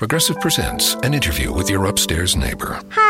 Progressive presents an interview with your upstairs neighbor. Hi,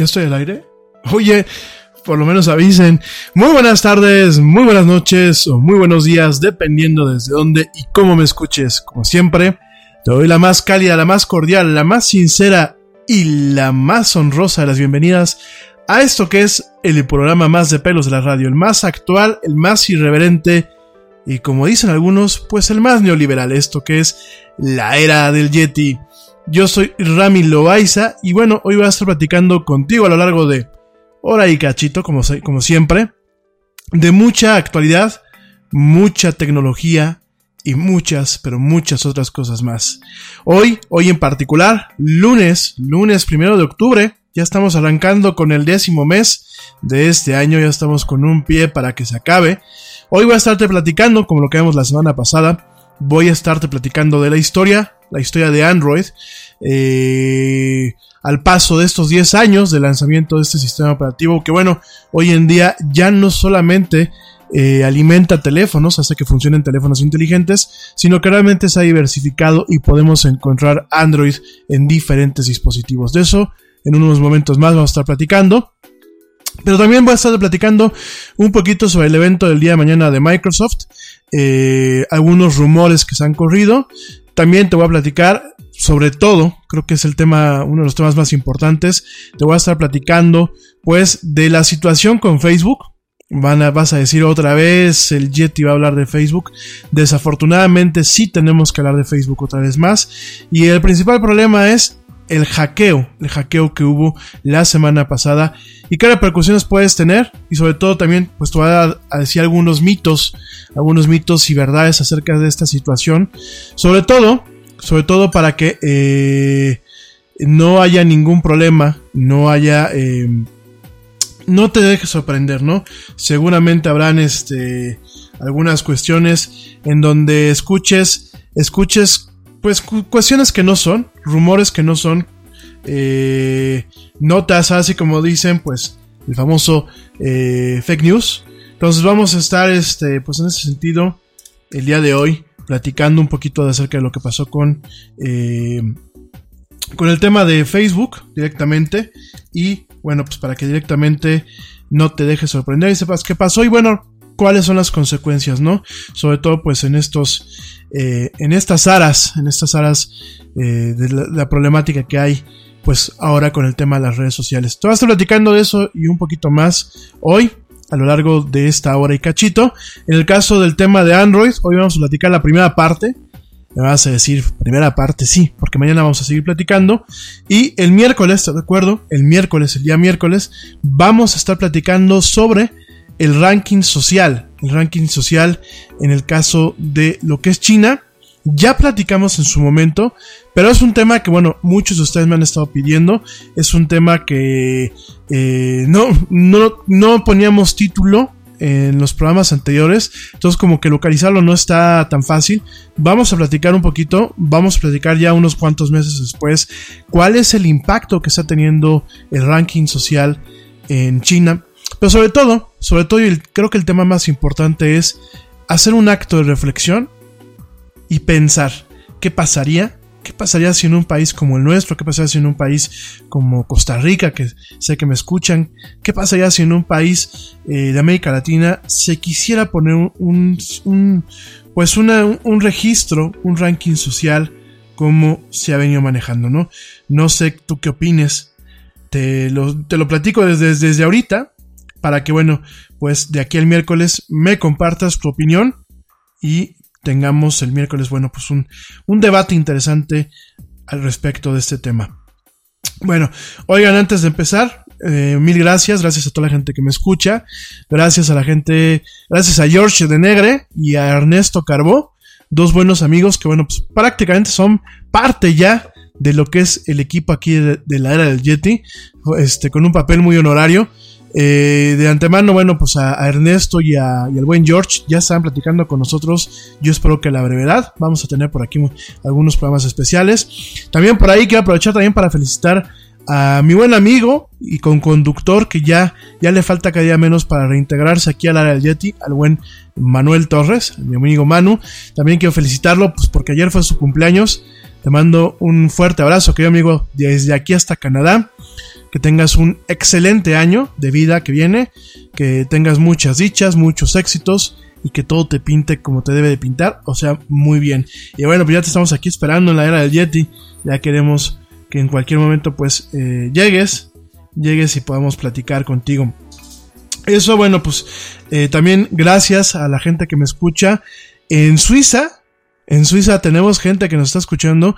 ¿Ya estoy al aire? Oye, por lo menos avisen. Muy buenas tardes, muy buenas noches o muy buenos días, dependiendo desde dónde y cómo me escuches. Como siempre, te doy la más cálida, la más cordial, la más sincera y la más honrosa de las bienvenidas a esto que es el programa más de pelos de la radio, el más actual, el más irreverente y como dicen algunos, pues el más neoliberal, esto que es la era del Yeti. Yo soy Rami Loaiza y bueno, hoy voy a estar platicando contigo a lo largo de hora y cachito, como, como siempre, de mucha actualidad, mucha tecnología y muchas, pero muchas otras cosas más. Hoy, hoy en particular, lunes, lunes primero de octubre, ya estamos arrancando con el décimo mes de este año, ya estamos con un pie para que se acabe. Hoy voy a estarte platicando, como lo que vimos la semana pasada, voy a estarte platicando de la historia, la historia de Android, eh, al paso de estos 10 años de lanzamiento de este sistema operativo, que bueno, hoy en día ya no solamente eh, alimenta teléfonos, hace que funcionen teléfonos inteligentes, sino que realmente se ha diversificado y podemos encontrar Android en diferentes dispositivos. De eso, en unos momentos más vamos a estar platicando. Pero también voy a estar platicando un poquito sobre el evento del día de mañana de Microsoft, eh, algunos rumores que se han corrido. También te voy a platicar sobre todo, creo que es el tema, uno de los temas más importantes. Te voy a estar platicando, pues, de la situación con Facebook. Van a, vas a decir otra vez, el Yeti va a hablar de Facebook. Desafortunadamente sí tenemos que hablar de Facebook otra vez más. Y el principal problema es el hackeo, el hackeo que hubo la semana pasada. Y qué repercusiones puedes tener y sobre todo también pues te voy a, decir algunos mitos, algunos mitos y verdades acerca de esta situación, sobre todo, sobre todo para que eh, no haya ningún problema, no haya, eh, no te dejes sorprender, ¿no? Seguramente habrán este algunas cuestiones en donde escuches, escuches pues cuestiones que no son, rumores que no son, eh, notas así como dicen, pues el famoso eh, fake news. Entonces vamos a estar, este, pues en ese sentido, el día de hoy, platicando un poquito de acerca de lo que pasó con, eh, con el tema de Facebook directamente y bueno, pues para que directamente no te dejes sorprender y sepas qué pasó y bueno, cuáles son las consecuencias, ¿no? Sobre todo pues en estos eh, en estas aras, en estas aras eh, de la, problemática que hay, pues ahora con el tema de las redes sociales. Te voy a estar platicando de eso y un poquito más hoy, a lo largo de esta hora y cachito. En el caso del tema de Android, hoy vamos a platicar la primera parte. Me vas a decir, primera parte, sí, porque mañana vamos a seguir platicando. Y el miércoles, ¿te acuerdo? El miércoles, el día miércoles, vamos a estar platicando sobre el ranking social, el ranking social en el caso de lo que es China. Ya platicamos en su momento, pero es un tema que, bueno, muchos de ustedes me han estado pidiendo. Es un tema que eh, no, no, no poníamos título en los programas anteriores, entonces como que localizarlo no está tan fácil. Vamos a platicar un poquito, vamos a platicar ya unos cuantos meses después cuál es el impacto que está teniendo el ranking social en China pero sobre todo, sobre todo, y creo que el tema más importante es hacer un acto de reflexión y pensar qué pasaría, qué pasaría si en un país como el nuestro, qué pasaría si en un país como Costa Rica, que sé que me escuchan, qué pasaría si en un país eh, de América Latina se quisiera poner un, un, pues un registro, un ranking social como se ha venido manejando, ¿no? No sé tú qué opines. Te lo, te lo platico desde, desde ahorita para que, bueno, pues de aquí al miércoles me compartas tu opinión y tengamos el miércoles, bueno, pues un, un debate interesante al respecto de este tema. Bueno, oigan, antes de empezar, eh, mil gracias, gracias a toda la gente que me escucha, gracias a la gente, gracias a George de Negre y a Ernesto Carbó, dos buenos amigos que, bueno, pues prácticamente son parte ya de lo que es el equipo aquí de, de la era del Yeti, este, con un papel muy honorario. Eh, de antemano, bueno, pues a, Ernesto y, al buen George ya están platicando con nosotros. Yo espero que a la brevedad vamos a tener por aquí algunos programas especiales. También por ahí quiero aprovechar también para felicitar a mi buen amigo y con conductor que ya, ya le falta cada día menos para reintegrarse aquí al área del Yeti, al buen Manuel Torres, mi amigo Manu. También quiero felicitarlo pues porque ayer fue su cumpleaños. Te mando un fuerte abrazo, querido amigo, desde aquí hasta Canadá. Que tengas un excelente año de vida que viene, que tengas muchas dichas, muchos éxitos y que todo te pinte como te debe de pintar, o sea, muy bien. Y bueno, pues ya te estamos aquí esperando en la era del Yeti, ya queremos que en cualquier momento pues eh, llegues, llegues y podamos platicar contigo. Eso, bueno, pues eh, también gracias a la gente que me escucha en Suiza. En Suiza tenemos gente que nos está escuchando.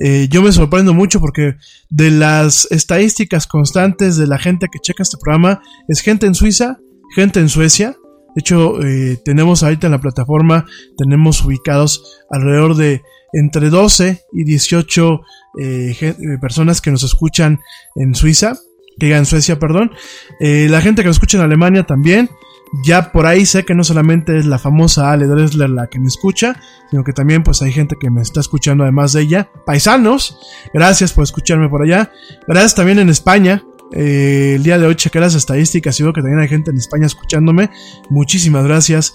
Eh, yo me sorprendo mucho porque de las estadísticas constantes de la gente que checa este programa es gente en Suiza, gente en Suecia. De hecho, tenemos ahorita en la plataforma, tenemos ubicados alrededor de entre 12 y 18 eh, eh, personas que nos escuchan en Suiza, que en Suecia, perdón. Eh, la gente que nos escucha en Alemania también. Ya por ahí sé que no solamente es la famosa Ale Dressler la que me escucha, sino que también pues hay gente que me está escuchando además de ella. Paisanos, gracias por escucharme por allá. Gracias también en España, el día de hoy chequé las estadísticas y veo que también hay gente en España escuchándome. Muchísimas gracias.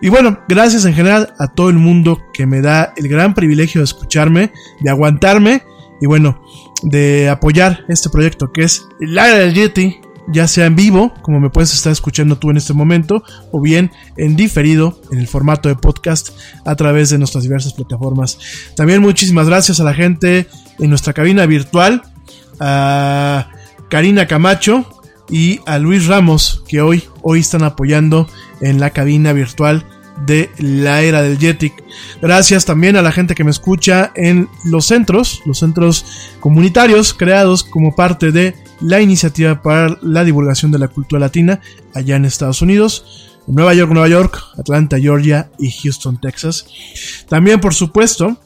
Y bueno, gracias en general a todo el mundo que me da el gran privilegio de escucharme, de aguantarme y bueno, de apoyar este proyecto que es el Yeti, ya sea en vivo, como me puedes estar escuchando tú en este momento, o bien en diferido, en el formato de podcast, a través de nuestras diversas plataformas. También muchísimas gracias a la gente en nuestra cabina virtual, a Karina Camacho y a Luis Ramos, que hoy, hoy están apoyando en la cabina virtual de la era del Jetic. Gracias también a la gente que me escucha en los centros, los centros comunitarios creados como parte de la iniciativa para la divulgación de la cultura latina allá en Estados Unidos. En Nueva York, Nueva York, Atlanta, Georgia y Houston, Texas. También, por supuesto,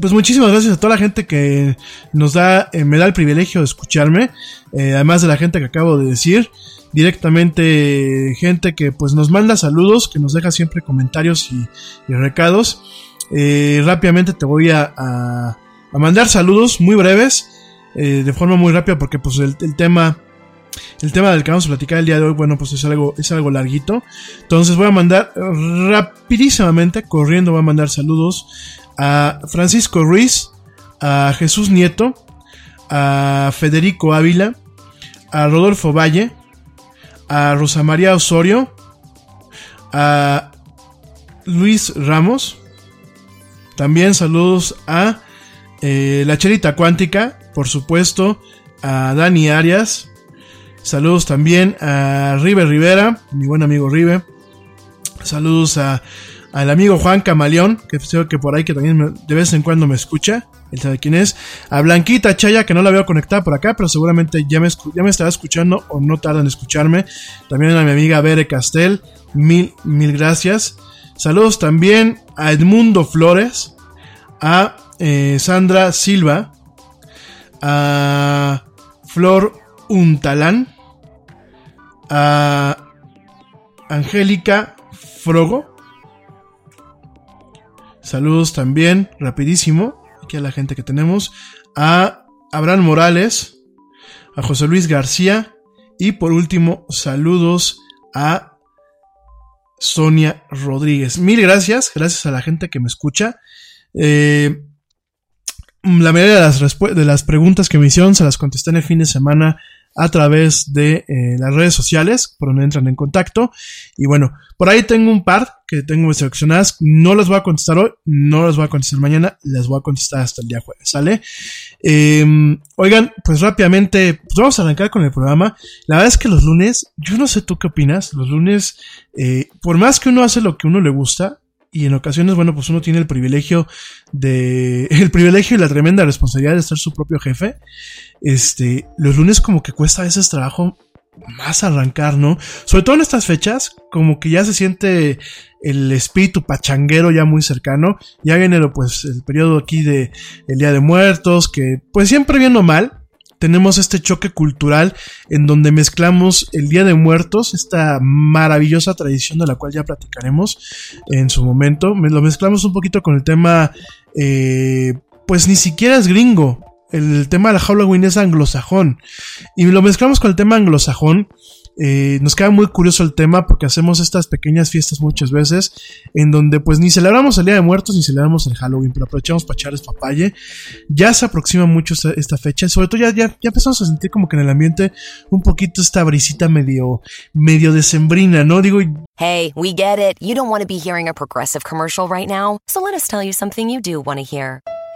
pues muchísimas gracias a toda la gente que nos da, eh, me da el privilegio de escucharme, eh, además de la gente que acabo de decir directamente gente que pues nos manda saludos, que nos deja siempre comentarios y, recados. Eh, rápidamente te voy a, a, mandar saludos muy breves, eh, de forma muy rápida, porque pues el, tema, el tema del que vamos a platicar el día de hoy, bueno, pues es algo, es algo larguito. Entonces voy a mandar rapidísimamente, corriendo, voy a mandar saludos a Francisco Ruiz, a Jesús Nieto, a Federico Ávila, a Rodolfo Valle, a Rosa María Osorio, a Luis Ramos. También saludos a eh, La Cherita Cuántica, por supuesto, a Dani Arias. Saludos también a Rive Rivera, mi buen amigo Rive. Saludos a al amigo Juan Camaleón, que sé que por ahí que también de vez en cuando me escucha, él sabe quién es, a Blanquita Chaya, que no la veo conectada por acá, pero seguramente ya me, ya me estará escuchando o no tarda en escucharme, también a mi amiga Bere Castel, mil, mil gracias, saludos también a Edmundo Flores, a eh, Sandra Silva, a Flor Untalán, a Angélica Frogo, Saludos también, rapidísimo, aquí a la gente que tenemos, a Abraham Morales, a José Luis García y por último, saludos a Sonia Rodríguez. Mil gracias, gracias a la gente que me escucha. Eh, la mayoría de las, de las preguntas que me hicieron se las contesté en el fin de semana a través de eh, las redes sociales por donde entran en contacto. Y bueno, por ahí tengo un par que tengo seleccionadas. No las voy a contestar hoy, no las voy a contestar mañana, las voy a contestar hasta el día jueves, ¿sale? Em, oigan, pues rápidamente, pues vamos a arrancar con el programa. La verdad es que los lunes, yo no sé tú qué opinas, los lunes, eh, por más que uno hace lo que uno le gusta, y en ocasiones, bueno, pues uno tiene el privilegio de, el privilegio y la tremenda responsabilidad de ser su propio jefe. Este, los lunes como que cuesta a veces trabajo más arrancar, ¿no? Sobre todo en estas fechas, como que ya se siente el espíritu pachanguero ya muy cercano. Ya viene pues el periodo aquí de el Día de Muertos, que pues siempre viene mal, tenemos este choque cultural en donde mezclamos el Día de Muertos, esta maravillosa tradición de la cual ya platicaremos en su momento. Lo mezclamos un poquito con el tema, eh, pues ni siquiera es gringo, el tema del Halloween es anglosajón. Y lo mezclamos con el tema anglosajón. Eh, nos queda muy curioso el tema porque hacemos estas pequeñas fiestas muchas veces en donde pues ni celebramos el Día de Muertos ni celebramos el Halloween, pero aprovechamos para echarles papaye. Ya se aproxima mucho esta, esta fecha, sobre todo ya, ya, ya, empezamos a sentir como que en el ambiente un poquito esta brisita medio, medio decembrina, ¿no? Digo... Hey, we get it. You don't want to be hearing a progressive commercial right now, so let us tell you something you do want to hear.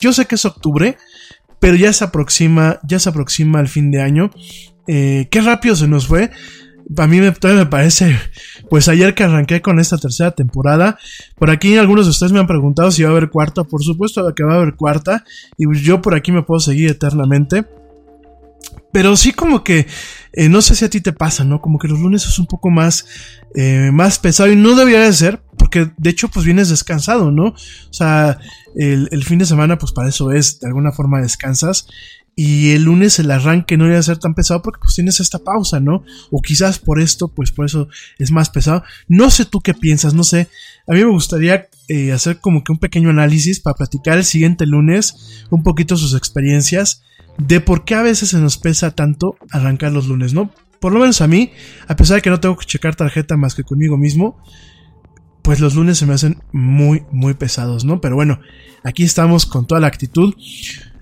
Yo sé que es octubre, pero ya se aproxima, ya se aproxima el fin de año. Eh, qué rápido se nos fue. A mí me, todavía me parece, pues ayer que arranqué con esta tercera temporada, por aquí algunos de ustedes me han preguntado si va a haber cuarta, por supuesto que va a haber cuarta, y yo por aquí me puedo seguir eternamente. Pero sí como que, eh, no sé si a ti te pasa, ¿no? Como que los lunes es un poco más, eh, más pesado y no debería de ser, porque de hecho pues vienes descansado, ¿no? O sea, el, el, fin de semana pues para eso es, de alguna forma descansas. Y el lunes el arranque no debería ser tan pesado porque pues tienes esta pausa, ¿no? O quizás por esto, pues por eso es más pesado. No sé tú qué piensas, no sé. A mí me gustaría eh, hacer como que un pequeño análisis para platicar el siguiente lunes un poquito sus experiencias de por qué a veces se nos pesa tanto arrancar los lunes, ¿no? Por lo menos a mí, a pesar de que no tengo que checar tarjeta más que conmigo mismo, pues los lunes se me hacen muy, muy pesados, ¿no? Pero bueno, aquí estamos con toda la actitud.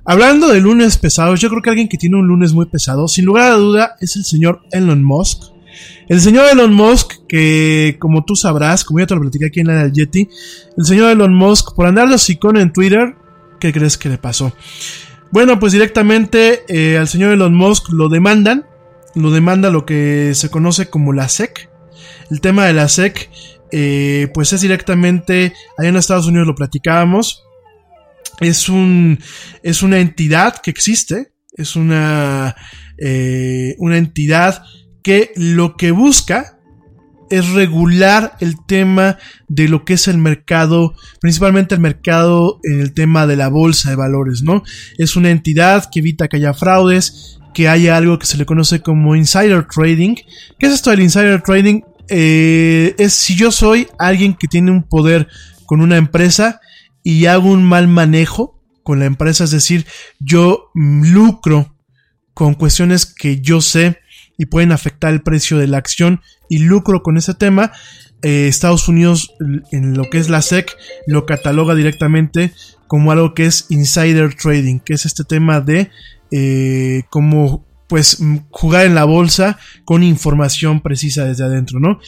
Hablando de lunes pesados, yo creo que alguien que tiene un lunes muy pesado, sin lugar a duda, es el señor Elon Musk. El señor Elon Musk, que como tú sabrás, como ya te lo platicé aquí en la del Yeti, el señor Elon Musk, por andar de hocicón en Twitter, ¿qué crees que le pasó? Bueno, pues directamente eh, al señor Elon Musk lo demandan, lo demanda lo que se conoce como la SEC. El tema de la SEC, eh, pues es directamente, allá en Estados Unidos lo platicábamos, es, un, es una entidad que existe, es una, eh, una entidad que lo que busca es regular el tema de lo que es el mercado, principalmente el mercado en el tema de la bolsa de valores, ¿no? Es una entidad que evita que haya fraudes, que haya algo que se le conoce como insider trading. ¿Qué es esto del insider trading? Eh, es si yo soy alguien que tiene un poder con una empresa y hago un mal manejo con la empresa, es decir, yo lucro con cuestiones que yo sé y pueden afectar el precio de la acción y lucro con ese tema. Eh, Estados Unidos, en lo que es la SEC, lo cataloga directamente como algo que es insider trading, que es este tema de eh, cómo pues jugar en la bolsa con información precisa desde adentro, ¿no?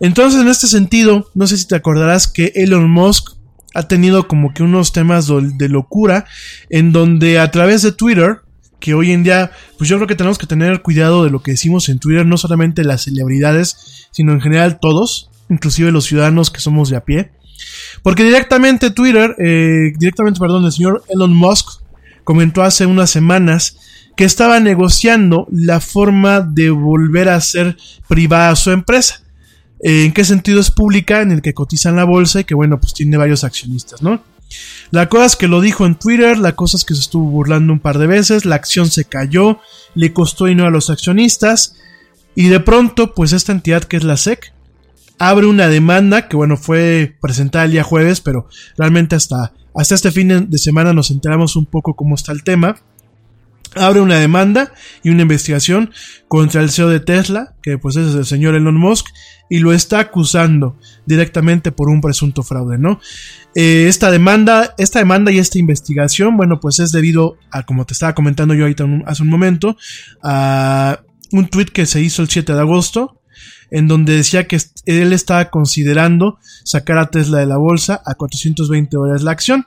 Entonces, en este sentido, no sé si te acordarás que Elon Musk ha tenido como que unos temas de locura en donde a través de Twitter que hoy en día, pues yo creo que tenemos que tener cuidado de lo que decimos en Twitter, no solamente las celebridades, sino en general todos, inclusive los ciudadanos que somos de a pie. Porque directamente Twitter, eh, directamente, perdón, el señor Elon Musk comentó hace unas semanas que estaba negociando la forma de volver a ser privada su empresa. Eh, ¿En qué sentido es pública? En el que cotiza en la bolsa y que, bueno, pues tiene varios accionistas, ¿no? La cosa es que lo dijo en Twitter, la cosa es que se estuvo burlando un par de veces, la acción se cayó, le costó dinero a los accionistas y de pronto pues esta entidad que es la SEC abre una demanda que bueno fue presentada el día jueves, pero realmente hasta, hasta este fin de semana nos enteramos un poco cómo está el tema abre una demanda y una investigación contra el CEO de Tesla, que pues es el señor Elon Musk, y lo está acusando directamente por un presunto fraude, ¿no? Eh, esta demanda, esta demanda y esta investigación, bueno, pues es debido a, como te estaba comentando yo ahorita hace un momento, a un tweet que se hizo el 7 de agosto, en donde decía que él estaba considerando sacar a Tesla de la bolsa a 420 dólares la acción.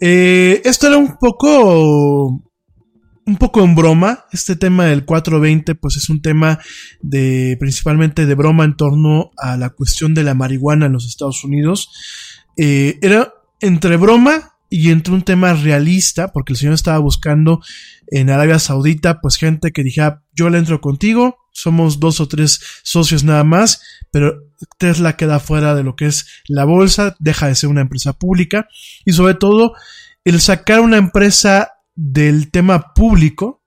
Eh, esto era un poco un poco en broma. Este tema del 420, pues es un tema de principalmente de broma en torno a la cuestión de la marihuana en los Estados Unidos. Eh, era entre broma y entre un tema realista, porque el señor estaba buscando en Arabia Saudita, pues gente que dijera, yo le entro contigo, somos dos o tres socios nada más, pero Tesla queda fuera de lo que es la bolsa, deja de ser una empresa pública y sobre todo el sacar una empresa del tema público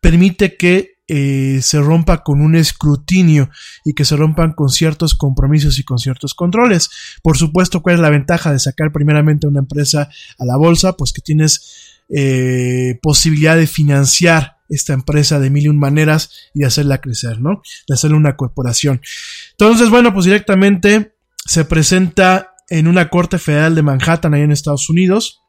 permite que eh, se rompa con un escrutinio y que se rompan con ciertos compromisos y con ciertos controles. Por supuesto, ¿cuál es la ventaja de sacar primeramente una empresa a la bolsa? Pues que tienes eh, posibilidad de financiar esta empresa de mil y un maneras y hacerla crecer, ¿no? De hacerle una corporación. Entonces, bueno, pues directamente se presenta en una corte federal de Manhattan, ahí en Estados Unidos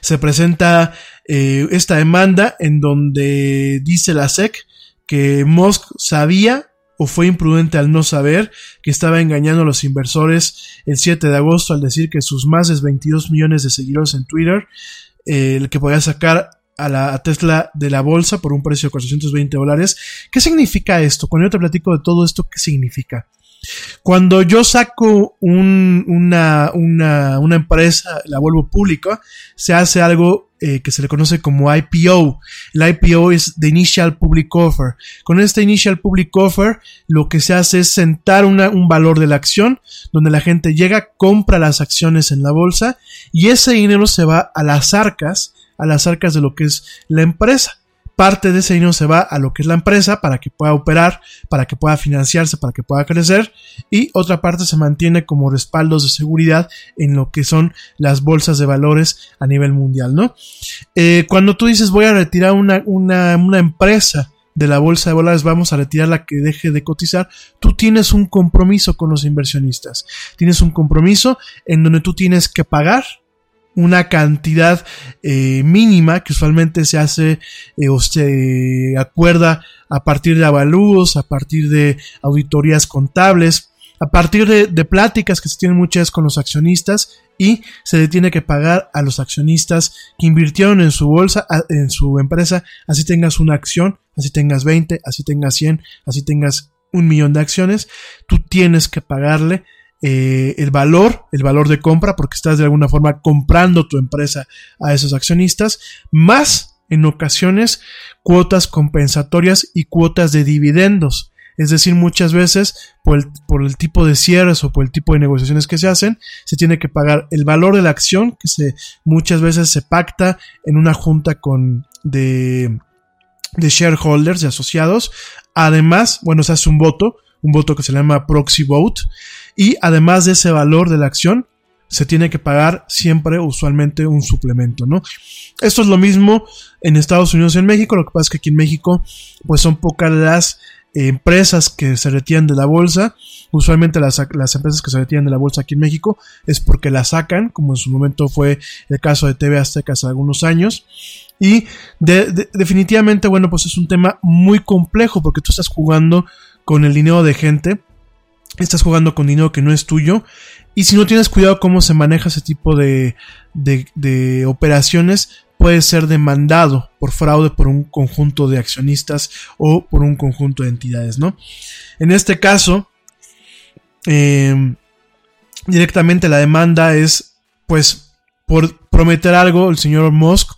se presenta eh, esta demanda en donde dice la SEC que Musk sabía o fue imprudente al no saber que estaba engañando a los inversores el 7 de agosto al decir que sus más de 22 millones de seguidores en Twitter, eh, el que podía sacar a la Tesla de la bolsa por un precio de 420 dólares. ¿Qué significa esto? Cuando yo te platico de todo esto, ¿qué significa? Cuando yo saco una, una, empresa, la vuelvo pública, se hace algo eh, que se le conoce como IPO. El IPO es The Initial Public Offer. Con este Initial Public Offer, lo que se hace es sentar un valor de la acción, donde la gente llega, compra las acciones en la bolsa y ese dinero se va a las arcas, a las arcas de lo que es la empresa parte de ese dinero se va a lo que es la empresa para que pueda operar, para que pueda financiarse, para que pueda crecer y otra parte se mantiene como respaldos de seguridad en lo que son las bolsas de valores a nivel mundial, ¿no? Eh, cuando tú dices voy a retirar una, una, una empresa de la bolsa de valores, vamos a retirar la que deje de cotizar, tú tienes un compromiso con los inversionistas, tienes un compromiso en donde tú tienes que pagar una cantidad eh, mínima que usualmente se hace eh, o se acuerda a partir de avalúos, a partir de auditorías contables, a partir de, pláticas que se tienen muchas con los accionistas y se le tiene que pagar a los accionistas que invirtieron en su bolsa, en su empresa, así tengas una acción, así tengas 20, así tengas 100, así tengas un millón de acciones, tú tienes que pagarle eh, el valor, el valor de compra, porque estás de alguna forma comprando tu empresa a esos accionistas, más en ocasiones cuotas compensatorias y cuotas de dividendos. Es decir, muchas veces por el, por el, tipo de cierres o por el tipo de negociaciones que se hacen, se tiene que pagar el valor de la acción que se, muchas veces se pacta en una junta con de, de shareholders, de asociados. Además, bueno, se hace un voto, un voto que se llama proxy vote, y además de ese valor de la acción, se tiene que pagar siempre usualmente un suplemento, ¿no? Esto es lo mismo en Estados Unidos y en México, lo que pasa es que aquí en México pues son pocas las empresas que se retiran de la bolsa, usualmente las, empresas que se retiran de la bolsa aquí en México es porque la sacan, como en su momento fue el caso de TV Azteca hace algunos años, y definitivamente, bueno, pues es un tema muy complejo porque tú estás jugando con el dinero de gente estás jugando con dinero que no es tuyo y si no tienes cuidado cómo se maneja ese tipo de, de, operaciones, puede ser demandado por fraude por un conjunto de accionistas o por un conjunto de entidades, ¿no? En este caso, em, directamente la demanda es, pues, por prometer algo el señor Musk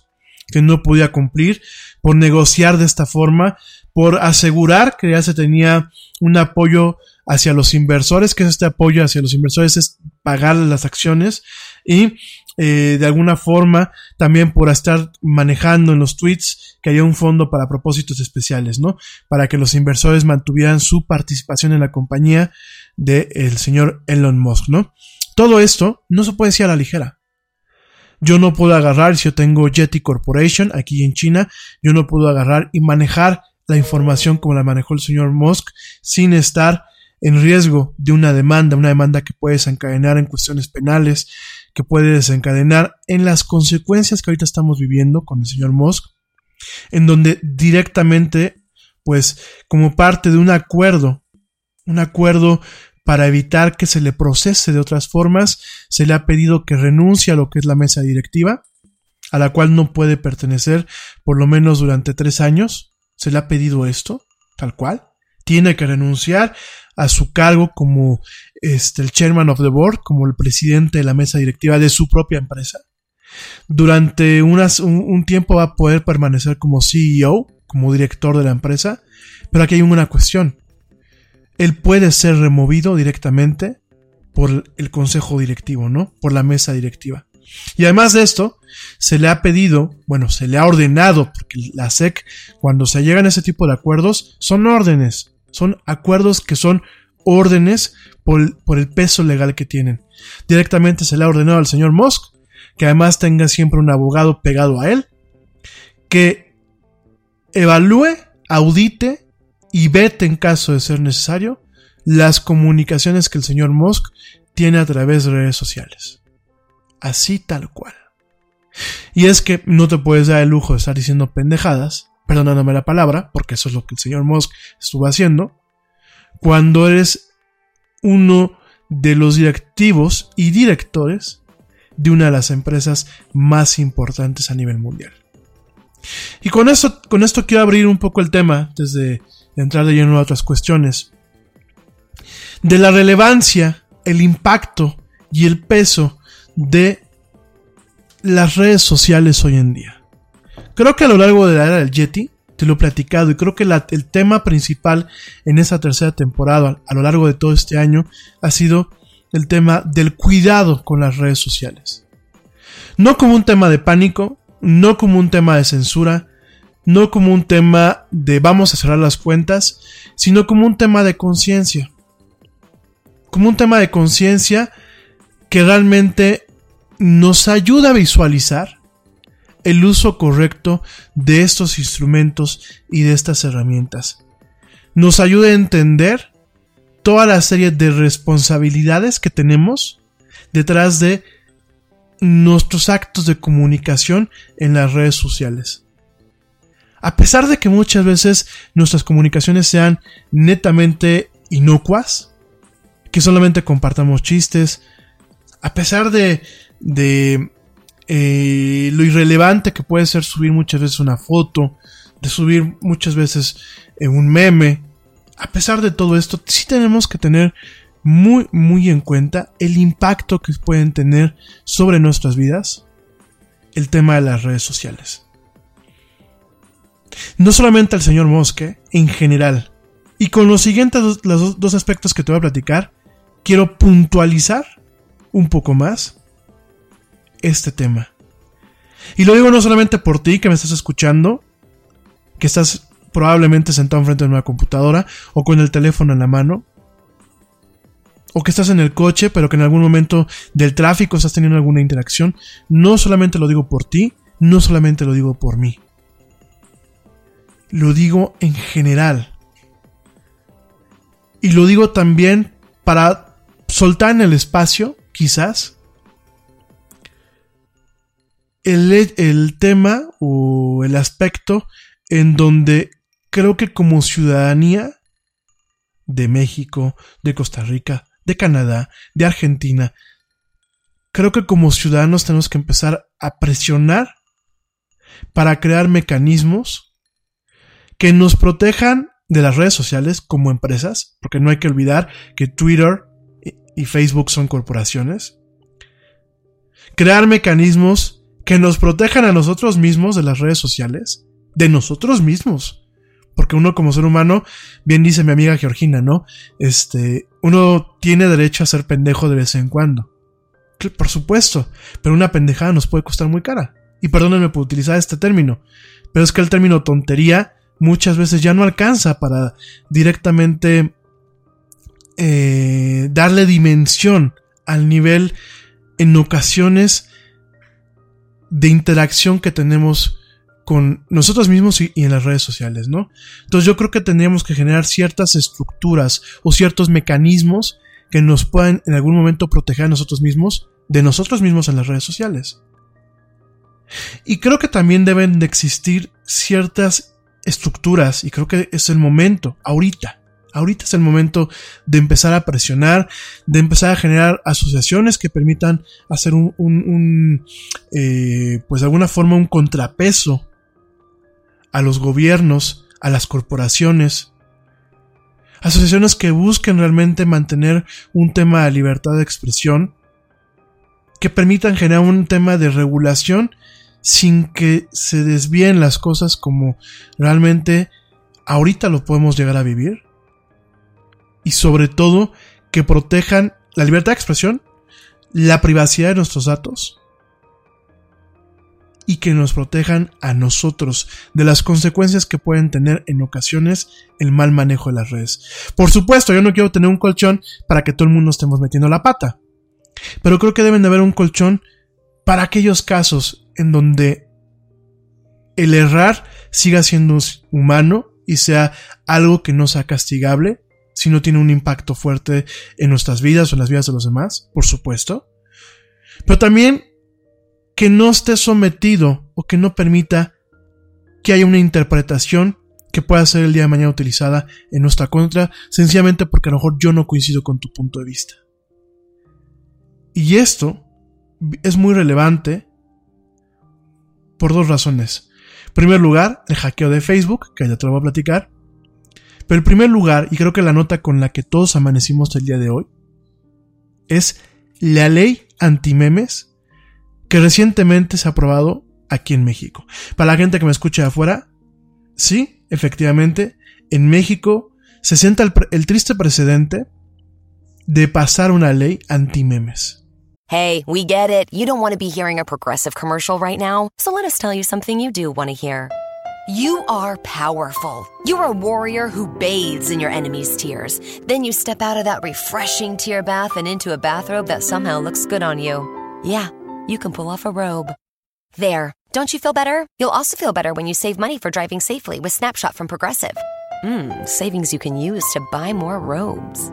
que no podía cumplir, por negociar de esta forma, por asegurar que ya se tenía un apoyo hacia los inversores, que es este apoyo hacia los inversores, es pagar las acciones y eh, de alguna forma también por estar manejando en los tweets que haya un fondo para propósitos especiales, ¿no? Para que los inversores mantuvieran su participación en la compañía del señor Elon Musk, ¿no? Todo esto no se puede decir a la ligera. Yo no puedo agarrar, si yo tengo Yeti Corporation aquí en China, yo no puedo agarrar y manejar la información como la manejó el señor Musk sin estar en riesgo de una demanda, una demanda que puede desencadenar en cuestiones penales, que puede desencadenar en las consecuencias que ahorita estamos viviendo con el señor Musk, en donde directamente, pues como parte de un acuerdo un acuerdo para evitar que se le procese de otras formas, se le ha pedido que renuncie a lo que es la mesa directiva, a la cual no puede pertenecer por lo menos durante tres años. Se le ha pedido esto, tal cual. Tiene que renunciar a su cargo como este, el chairman of the board, como el presidente de la mesa directiva de su propia empresa. Durante unas, un, un tiempo va a poder permanecer como CEO, como director de la empresa, pero aquí hay una cuestión. Él puede ser removido directamente por el consejo directivo, ¿no? Por la mesa directiva. Y además de esto, se le ha pedido, bueno, se le ha ordenado, porque la SEC, cuando se llegan a ese tipo de acuerdos, son órdenes, son acuerdos que son órdenes por, el peso legal que tienen. Directamente se le ha ordenado al señor Musk que además tenga siempre un abogado pegado a él, que evalúe, audite y vete en caso de ser necesario las comunicaciones que el señor Musk tiene a través de redes sociales. Así tal cual. Y es que no te puedes dar el lujo de estar diciendo pendejadas, perdonándome la palabra, porque eso es lo que el señor Musk estuvo haciendo, cuando eres uno de los directivos y directores de una de las empresas más importantes a nivel mundial. Y con esto, con esto quiero abrir un poco el tema, desde entrar de lleno a otras cuestiones, de la relevancia, el impacto y el peso de las redes sociales hoy en día. Creo que a lo largo de la era del Yeti, te lo he platicado y creo que el tema principal en esa tercera temporada, a lo largo de todo este año, ha sido el tema del cuidado con las redes sociales. No como un tema de pánico, no como un tema de censura, no como un tema de vamos a cerrar las cuentas, sino como un tema de conciencia. Como un tema de conciencia que realmente nos ayuda a visualizar el uso correcto de estos instrumentos y de estas herramientas. Nos ayuda a entender toda la serie de responsabilidades que tenemos detrás de nuestros actos de comunicación en las redes sociales. A pesar de que muchas veces nuestras comunicaciones sean netamente inocuas, que solamente compartamos chistes, a pesar de, eh, lo irrelevante que puede ser subir muchas veces una foto, de subir muchas veces eh, un meme, a pesar de todo esto, sí tenemos que tener muy, muy en cuenta el impacto que pueden tener sobre nuestras vidas el tema de las redes sociales. No solamente al señor Mosque, en general. Y con los siguientes los dos aspectos que te voy a platicar, quiero puntualizar un poco más este tema. Y lo digo no solamente por ti que me estás escuchando, que estás probablemente sentado enfrente de una computadora o con el teléfono en la mano, o que estás en el coche, pero que en algún momento del tráfico estás teniendo alguna interacción. No solamente lo digo por ti, no solamente lo digo por mí. Lo digo en general. Y lo digo también para soltar en el espacio, quizás, el, el tema o el aspecto en donde creo que como ciudadanía de México, de Costa Rica, de Canadá, de Argentina, creo que como ciudadanos tenemos que empezar a presionar para crear mecanismos que nos protejan de las redes sociales como empresas, porque no hay que olvidar que Twitter y Facebook son corporaciones. Crear mecanismos que nos protejan a nosotros mismos de las redes sociales, de nosotros mismos. Porque uno como ser humano, bien dice mi amiga Georgina, ¿no? Este, uno tiene derecho a ser pendejo de vez en cuando. Por supuesto, pero una pendejada nos puede costar muy cara. Y perdónenme por utilizar este término, pero es que el término tontería muchas veces ya no alcanza para directamente eh, darle dimensión al nivel en ocasiones de interacción que tenemos con nosotros mismos y, en las redes sociales, ¿no? Entonces yo creo que tendríamos que generar ciertas estructuras o ciertos mecanismos que nos puedan en algún momento proteger a nosotros mismos de nosotros mismos en las redes sociales. Y creo que también deben de existir ciertas estructuras, y creo que es el momento, ahorita, Ahorita es el momento de empezar a presionar, de empezar a generar asociaciones que permitan hacer un, un, eh, pues de alguna forma un contrapeso a los gobiernos, a las corporaciones. Asociaciones que busquen realmente mantener un tema de libertad de expresión, que permitan generar un tema de regulación sin que se desvíen las cosas como realmente ahorita lo podemos llegar a vivir y sobre todo que protejan la libertad de expresión, la privacidad de nuestros datos y que nos protejan a nosotros de las consecuencias que pueden tener en ocasiones el mal manejo de las redes. Por supuesto, yo no quiero tener un colchón para que todo el mundo estemos metiendo la pata, pero creo que deben de haber un colchón para aquellos casos en donde el errar siga siendo humano y sea algo que no sea castigable si no tiene un impacto fuerte en nuestras vidas o en las vidas de los demás, por supuesto. Pero también que no esté sometido o que no permita que haya una interpretación que pueda ser el día de mañana utilizada en nuestra contra, sencillamente porque a lo mejor yo no coincido con tu punto de vista. Y esto es muy relevante por dos razones. En primer lugar, el hackeo de Facebook, que ya te lo voy a platicar. Pero el primer lugar, y creo que la nota con la que todos amanecimos el día de hoy, es la ley anti-memes que recientemente se ha aprobado aquí en México. Para la gente que me escucha de afuera, sí, efectivamente, en México se sienta el, triste precedente de pasar una ley anti-memes. Hey, we get it. You don't want to be hearing a progressive commercial right now, so let us tell you something you do want to hear. You are powerful. You're a warrior who bathes in your enemy's tears. Then you step out of that refreshing tear bath and into a bathrobe that somehow looks good on you. Yeah, you can pull off a robe. There. Don't you feel better? You'll also feel better when you save money for driving safely with Snapshot from Progressive. Mmm, savings you can use to buy more robes.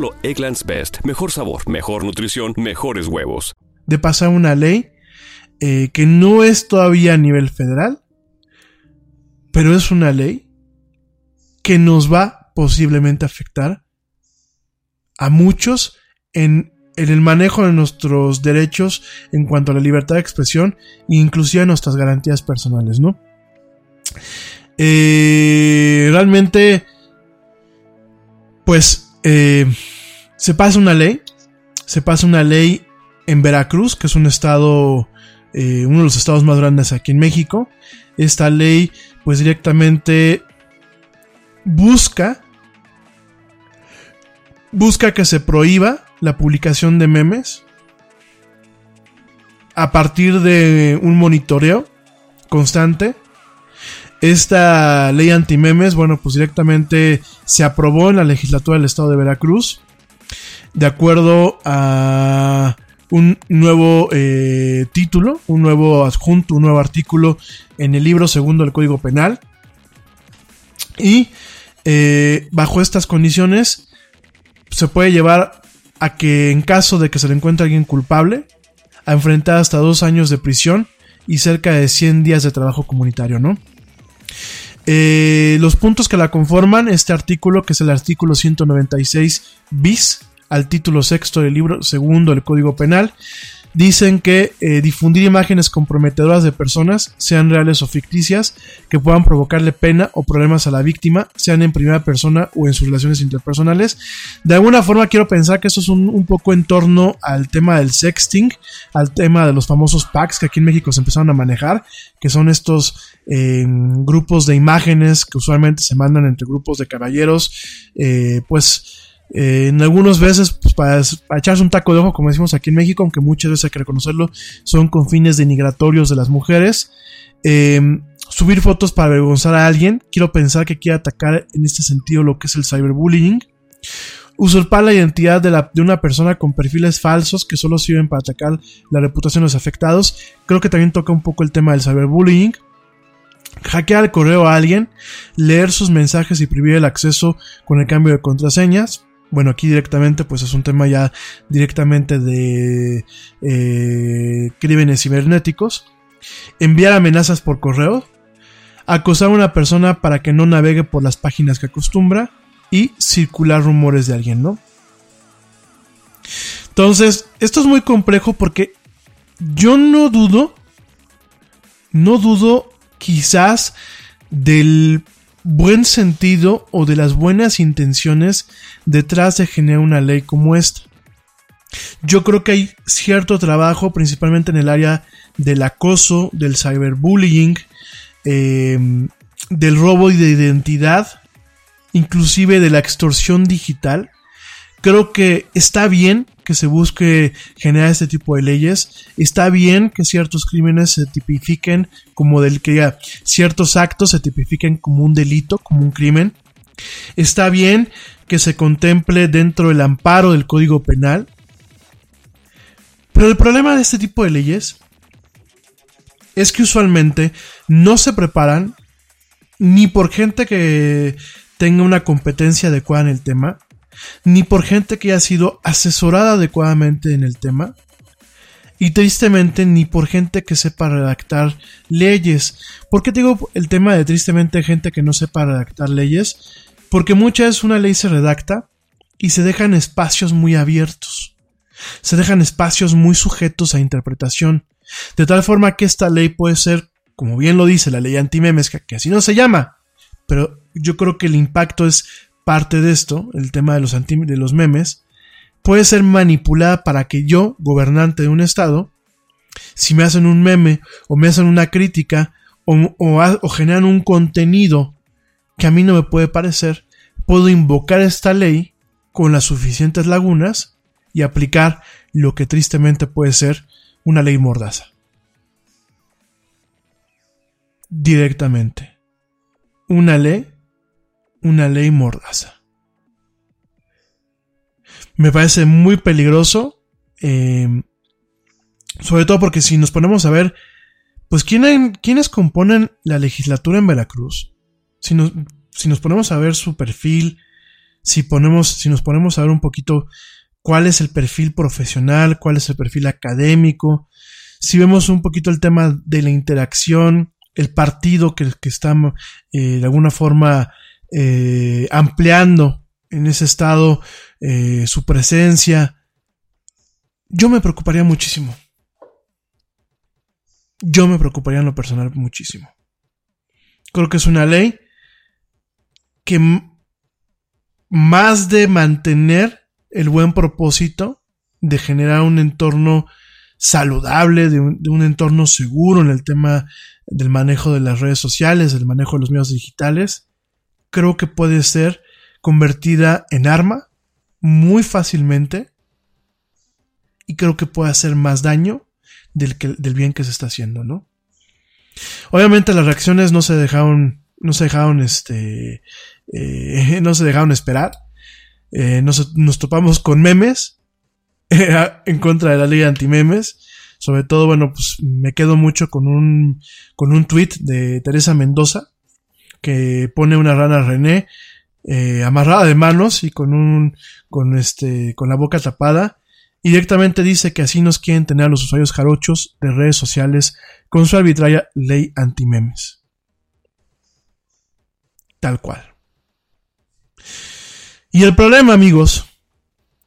Egglands Best. Mejor sabor, mejor nutrición, mejores huevos de pasar una ley eh, que no es todavía a nivel federal, pero es una ley que nos va posiblemente a afectar a muchos en, el manejo de nuestros derechos en cuanto a la libertad de expresión e inclusive nuestras garantías personales, ¿no? Eh, realmente, pues, eh, se pasa una ley, se pasa una ley en Veracruz, que es un estado, eh, uno de los estados más grandes aquí en México. Esta ley, pues directamente busca, busca que se prohíba la publicación de memes a partir de un monitoreo constante. Esta ley anti-memes, bueno, pues directamente se aprobó en la legislatura del estado de Veracruz. De acuerdo a un nuevo eh, título, un nuevo adjunto, un nuevo artículo en el libro segundo del Código Penal. Y eh, bajo estas condiciones se puede llevar a que en caso de que se le encuentre alguien culpable, a enfrentar hasta dos años de prisión y cerca de 100 días de trabajo comunitario, ¿no? Eh, los puntos que la conforman, este artículo, que es el artículo 196 bis, al título sexto del libro segundo del Código Penal, dicen que eh, difundir imágenes comprometedoras de personas, sean reales o ficticias, que puedan provocarle pena o problemas a la víctima, sean en primera persona o en sus relaciones interpersonales. De alguna forma quiero pensar que esto es un, poco en torno al tema del sexting, al tema de los famosos packs que aquí en México se empezaron a manejar, que son estos eh, grupos de imágenes que usualmente se mandan entre grupos de caballeros, eh, pues eh, en algunas veces, pues, para, echarse un taco de ojo, como decimos aquí en México, aunque muchas veces hay que reconocerlo, son con fines denigratorios de las mujeres. Em, subir fotos para avergonzar a alguien, quiero pensar que quiere atacar en este sentido lo que es el cyberbullying. Usurpar la identidad de, la, de una persona con perfiles falsos que solo sirven para atacar la reputación de los afectados. Creo que también toca un poco el tema del cyberbullying. Hackear el correo a alguien, leer sus mensajes y prohibir el acceso con el cambio de contraseñas. Bueno, aquí directamente, pues es un tema ya directamente de eh, crímenes cibernéticos. Enviar amenazas por correo. Acosar a una persona para que no navegue por las páginas que acostumbra. Y circular rumores de alguien, ¿no? Entonces, esto es muy complejo porque yo no dudo, no dudo quizás del buen sentido o de las buenas intenciones detrás de generar una ley como esta. Yo creo que hay cierto trabajo, principalmente en el área del acoso, del cyberbullying, em, del robo de identidad, inclusive de la extorsión digital. Creo que está bien que se busque generar este tipo de leyes. Está bien que ciertos crímenes se tipifiquen como del que ya ciertos actos se tipifiquen como un delito, como un crimen. Está bien que se contemple dentro del amparo del Código Penal. Pero el problema de este tipo de leyes es que usualmente no se preparan ni por gente que tenga una competencia adecuada en el tema, ni por gente que haya sido asesorada adecuadamente en el tema, y tristemente ni por gente que sepa redactar leyes. ¿Por qué digo el tema de tristemente gente que no sepa redactar leyes? Porque muchas veces una ley se redacta y se dejan espacios muy abiertos. Se dejan espacios muy sujetos a interpretación. De tal forma que esta ley puede ser, como bien lo dice la ley antimemes, que así no se llama, pero yo creo que el impacto es parte de esto, el tema de los, memes, puede ser manipulada para que yo, gobernante de un estado, si me hacen un meme o me hacen una crítica o, o, generan un contenido que a mí no me puede parecer, puedo invocar esta ley con las suficientes lagunas y aplicar lo que tristemente puede ser una ley mordaza. Directamente. Una ley una ley mordaza. Me parece muy peligroso, eh, sobre todo porque si nos ponemos a ver, pues ¿quiénes componen la legislatura en Veracruz? Si nos, si nos ponemos a ver su perfil, si, ponemos, si nos ponemos a ver un poquito cuál es el perfil profesional, cuál es el perfil académico, si vemos un poquito el tema de la interacción, el partido que, que está eh, de alguna forma eh, ampliando en ese estado eh, su presencia, yo me preocuparía muchísimo. Yo me preocuparía en lo personal muchísimo. Creo que es una ley que más de mantener el buen propósito de generar un entorno saludable, de un, de un, entorno seguro en el tema del manejo de las redes sociales, del manejo de los medios digitales, creo que puede ser convertida en arma muy fácilmente y creo que puede hacer más daño del, que, del bien que se está haciendo, ¿no? Obviamente las reacciones no se dejaron, no se dejaron, este, eh, no se dejaron esperar. Eh, nos, nos, topamos con memes en contra de la ley anti-memes. Sobre todo, bueno, pues me quedo mucho con un, con un tweet de Teresa Mendoza, que pone una rana René eh, amarrada de manos y con un con este con la boca tapada y directamente dice que así nos quieren tener a los usuarios jarochos de redes sociales con su arbitraria ley anti-memes. Tal cual. Y el problema, amigos,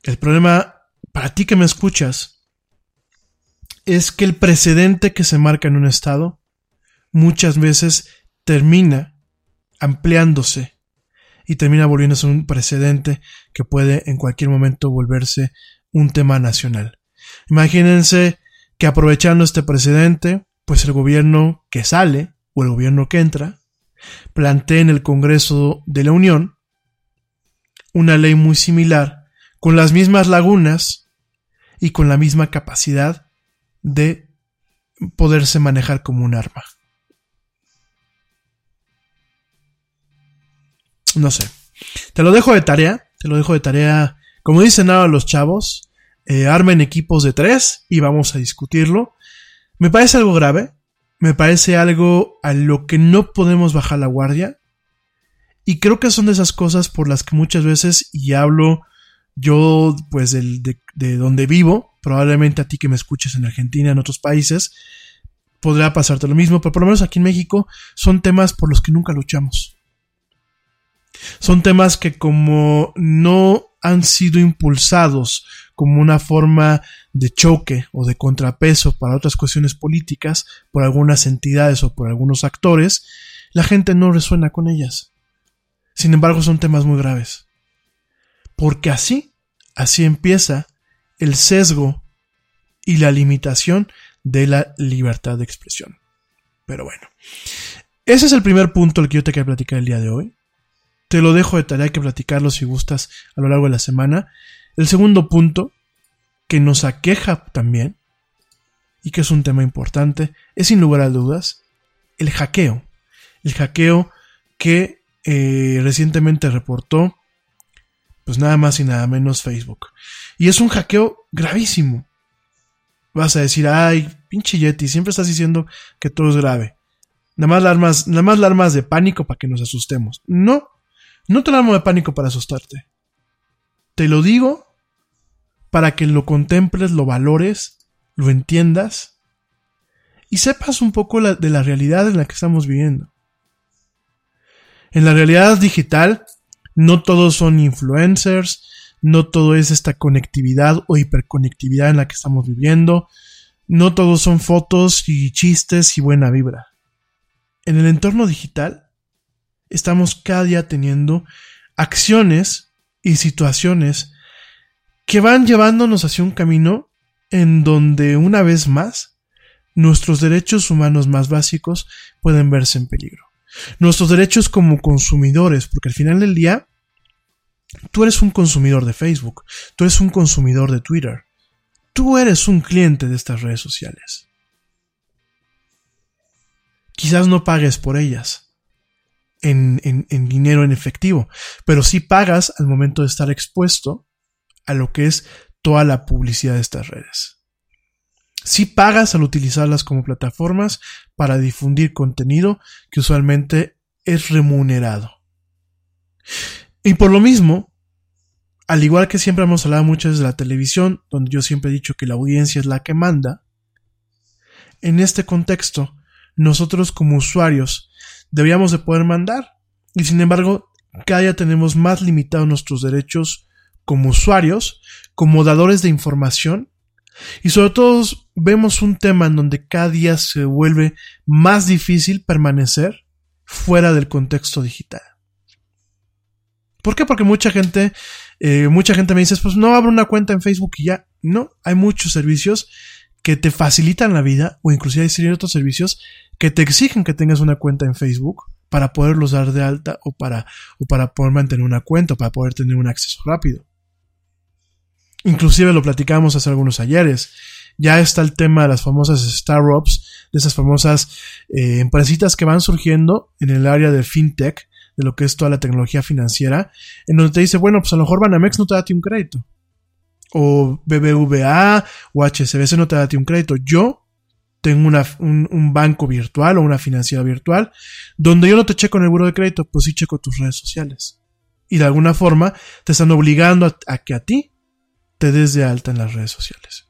el problema para ti que me escuchas, es que el precedente que se marca en un estado muchas veces termina ampliándose y termina volviéndose un precedente que puede en cualquier momento volverse un tema nacional. Imagínense que aprovechando este precedente, pues el gobierno que sale o el gobierno que entra plantea en el Congreso de la Unión una ley muy similar, con las mismas lagunas y con la misma capacidad de poderse manejar como un arma. No sé. Te lo dejo de tarea. te lo dejo de tarea. Como dicen ahora los chavos, eh, armen equipos de tres y vamos a discutirlo. Me parece algo grave, me parece algo a lo que no podemos bajar la guardia. Y creo que son de esas cosas por las que muchas veces, y hablo yo pues de, de donde vivo, probablemente a ti que me escuches en Argentina, en otros países, podrá pasarte lo mismo, pero por lo menos aquí en México son temas por los que nunca luchamos. Son temas que como no han sido impulsados como una forma de choque o de contrapeso para otras cuestiones políticas por algunas entidades o por algunos actores, la gente no resuena con ellas. Sin embargo, son temas muy graves. Porque así, así empieza el sesgo y la limitación de la libertad de expresión. Pero bueno, ese es el primer punto al que yo te quiero platicar el día de hoy. Te lo dejo de tarea que platicarlo si gustas a lo largo de la semana. El segundo punto, que nos aqueja también, y que es un tema importante, es sin lugar a dudas el hackeo. El hackeo que eh, recientemente reportó, pues nada más y nada menos Facebook. Y es un hackeo gravísimo. Vas a decir, ay, pinche Yeti, siempre estás diciendo que todo es grave. Nada más armas, nada más armas de pánico para que nos asustemos. No, no te la armo de pánico para asustarte. Te lo digo para que lo contemples, lo valores, lo entiendas y sepas un poco de la realidad en la que estamos viviendo. En la realidad digital, no todos son influencers, no todo es esta conectividad o hiperconectividad en la que estamos viviendo, no todos son fotos y chistes y buena vibra. En el entorno digital, estamos cada día teniendo acciones y situaciones que van llevándonos hacia un camino en donde una vez más nuestros derechos humanos más básicos pueden verse en peligro. Nuestros derechos como consumidores, porque al final del día tú eres un consumidor de Facebook, tú eres un consumidor de Twitter, tú eres un cliente de estas redes sociales. Quizás no pagues por ellas, en, dinero en efectivo, pero sí pagas al momento de estar expuesto a lo que es toda la publicidad de estas redes. Sí pagas al utilizarlas como plataformas para difundir contenido que usualmente es remunerado. Y por lo mismo, al igual que siempre hemos hablado mucho de la televisión, donde yo siempre he dicho que la audiencia es la que manda, en este contexto, nosotros como usuarios deberíamos de poder mandar. Y sin embargo, cada día tenemos más limitados nuestros derechos como usuarios, como dadores de información. Y sobre todo vemos un tema en donde cada día se vuelve más difícil permanecer fuera del contexto digital. ¿Por qué? Porque mucha gente, eh, mucha gente me dice, pues no abro una cuenta en Facebook y ya. No, hay muchos servicios que te facilitan la vida o inclusive hay otros servicios que te exigen que tengas una cuenta en Facebook para poderlos dar de alta o para, o para poder mantener una cuenta para poder tener un acceso rápido. Inclusive lo platicamos hace algunos ayeres. Ya está el tema de las famosas startups, de esas famosas eh, empresitas que van surgiendo en el área de fintech, de lo que es toda la tecnología financiera, en donde te dice, bueno, pues a lo mejor Banamex no te da un crédito. O BBVA o HSBC no te da un crédito. Yo tengo un, banco virtual o una financiera virtual, donde yo no te checo en el buro de crédito, pues sí checo tus redes sociales. Y de alguna forma te están obligando a, que a ti te des de alta en las redes sociales.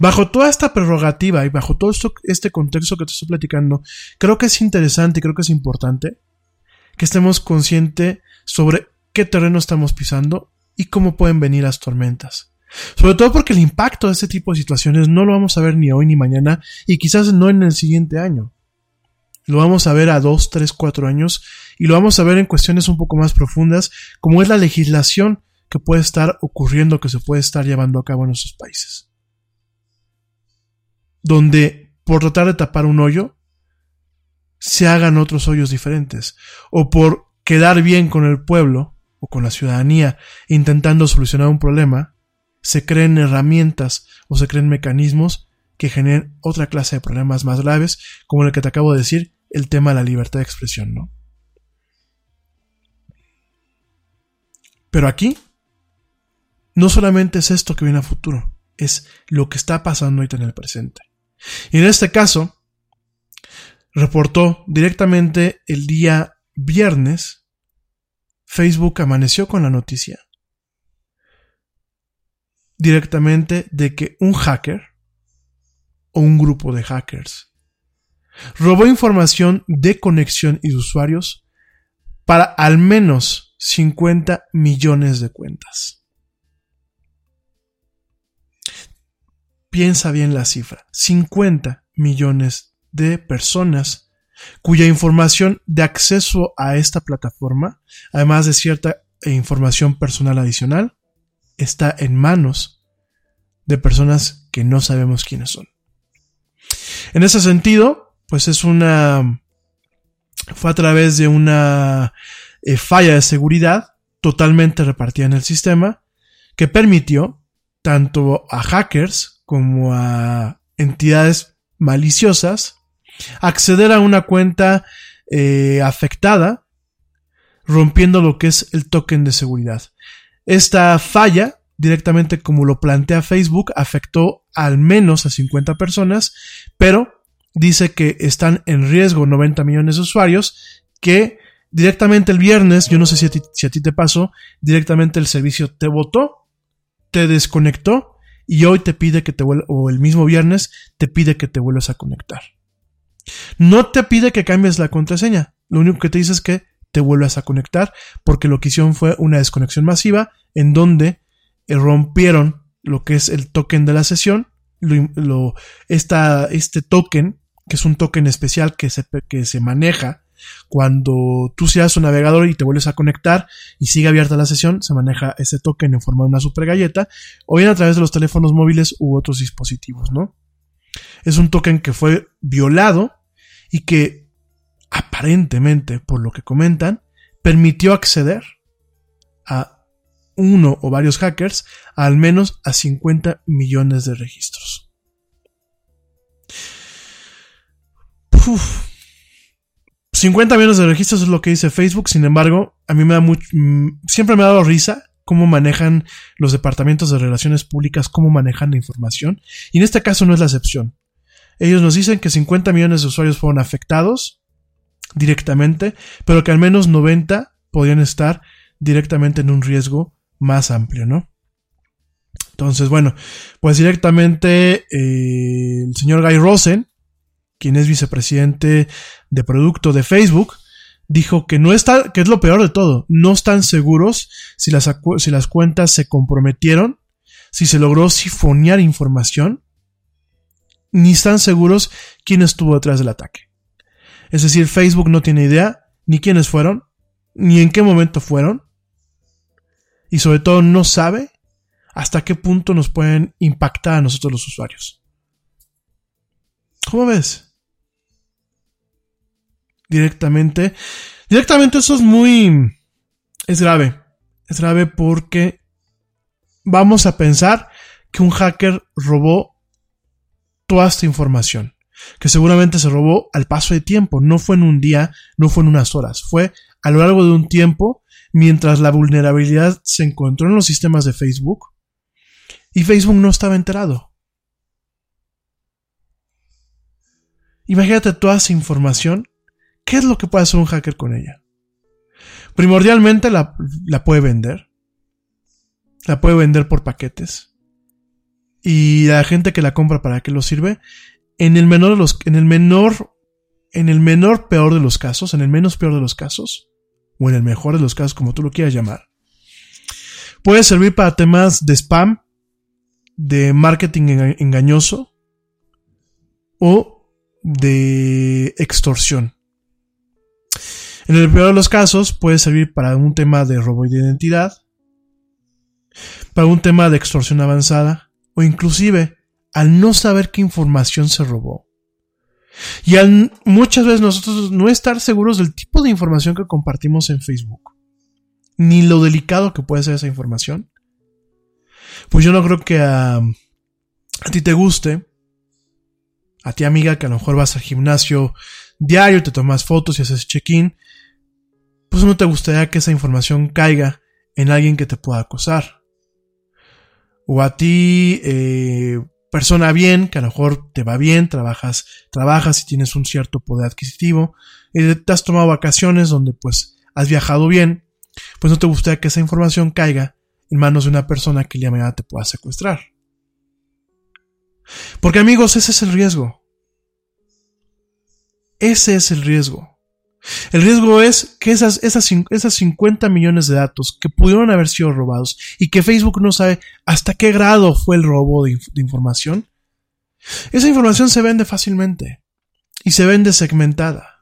Bajo toda esta prerrogativa y bajo todo este contexto que te estoy platicando, creo que es interesante y creo que es importante que estemos conscientes sobre qué terreno estamos pisando y cómo pueden venir las tormentas. Sobre todo porque el impacto de este tipo de situaciones no lo vamos a ver ni hoy ni mañana y quizás no en el siguiente año. Lo vamos a ver a dos, tres, cuatro años y lo vamos a ver en cuestiones un poco más profundas como es la legislación que puede estar ocurriendo, que se puede estar llevando a cabo en nuestros países. Donde por tratar de tapar un hoyo se hagan otros hoyos diferentes o por quedar bien con el pueblo o con la ciudadanía intentando solucionar un problema, se creen herramientas o se creen mecanismos que generen otra clase de problemas más graves, como el que te acabo de decir, el tema de la libertad de expresión, ¿no? Pero aquí, no solamente es esto que viene a futuro, es lo que está pasando ahorita en el presente. Y en este caso, reportó directamente el día viernes, Facebook amaneció con la noticia directamente de que un hacker o un grupo de hackers robó información de conexión y de usuarios para al menos 50 millones de cuentas. Piensa bien la cifra. 50 millones de personas cuya información de acceso a esta plataforma, además de cierta información personal adicional, está en manos de personas que no sabemos quiénes son. En ese sentido, pues es una... fue a través de una eh, falla de seguridad totalmente repartida en el sistema que permitió tanto a hackers como a entidades maliciosas acceder a una cuenta eh, afectada rompiendo lo que es el token de seguridad. Esta falla, directamente como lo plantea Facebook, afectó al menos a 50 personas, pero dice que están en riesgo 90 millones de usuarios que directamente el viernes, yo no sé si a ti, te pasó, directamente el servicio te votó, te desconectó y hoy te pide que te vuelvas, o el mismo viernes te pide que te vuelvas a conectar. No te pide que cambies la contraseña, lo único que te dice es que te vuelvas a conectar porque lo que hicieron fue una desconexión masiva en donde rompieron lo que es el token de la sesión, esta, este token, que es un token especial que se, que se maneja cuando tú seas un navegador y te vuelves a conectar y sigue abierta la sesión, se maneja ese token en forma de una super galleta, o bien a través de los teléfonos móviles u otros dispositivos, ¿no? Es un token que fue violado y que aparentemente, por lo que comentan, permitió acceder a uno o varios hackers a al menos a 50 millones de registros. 50 millones de registros es lo que dice Facebook, sin embargo, a mí me da mucho, mm, siempre me ha dado risa cómo manejan los departamentos de relaciones públicas, cómo manejan la información, y en este caso no es la excepción. Ellos nos dicen que 50 millones de usuarios fueron afectados directamente, pero que al menos 90 podrían estar directamente en un riesgo más amplio, ¿no? Entonces, bueno, pues directamente eh, el señor Guy Rosen, quien es vicepresidente de producto de Facebook, dijo que no está, que es lo peor de todo, no están seguros si las, si las cuentas se comprometieron, si se logró sifonear información, ni están seguros quién estuvo detrás del ataque. Es decir, Facebook no tiene idea ni quiénes fueron, ni en qué momento fueron, y sobre todo no sabe hasta qué punto nos pueden impactar a nosotros los usuarios. ¿Cómo ves? directamente. Directamente eso es muy... es grave. Es grave porque vamos a pensar que un hacker robó toda esta información. Que seguramente se robó al paso de tiempo. No fue en un día, no fue en unas horas. Fue a lo largo de un tiempo mientras la vulnerabilidad se encontró en los sistemas de Facebook y Facebook no estaba enterado. Imagínate toda esa información ¿Qué es lo que puede hacer un hacker con ella? Primordialmente la, puede vender. La puede vender por paquetes. Y la gente que la compra para qué lo sirve, en el menor de los, en el menor, en el menor peor de los casos, en el menos peor de los casos, o en el mejor de los casos, como tú lo quieras llamar, puede servir para temas de spam, de marketing engañoso o de extorsión. En el peor de los casos puede servir para un tema de robo de identidad, para un tema de extorsión avanzada o inclusive al no saber qué información se robó. Y al muchas veces nosotros no estar seguros del tipo de información que compartimos en Facebook, ni lo delicado que puede ser esa información, pues yo no creo que a, a ti te guste, a ti amiga que a lo mejor vas al gimnasio diario, te tomas fotos y haces check-in, pues no te gustaría que esa información caiga en alguien que te pueda acosar. O a ti, eh, persona bien, que a lo mejor te va bien, trabajas, trabajas y tienes un cierto poder adquisitivo, y te has tomado vacaciones donde pues has viajado bien, pues no te gustaría que esa información caiga en manos de una persona que el día de mañana te pueda secuestrar. Porque amigos, ese es el riesgo. Ese es el riesgo. El riesgo es que esas, esas, esas 50 millones de datos que pudieron haber sido robados y que Facebook no sabe hasta qué grado fue el robo de, información, esa información se vende fácilmente y se vende segmentada.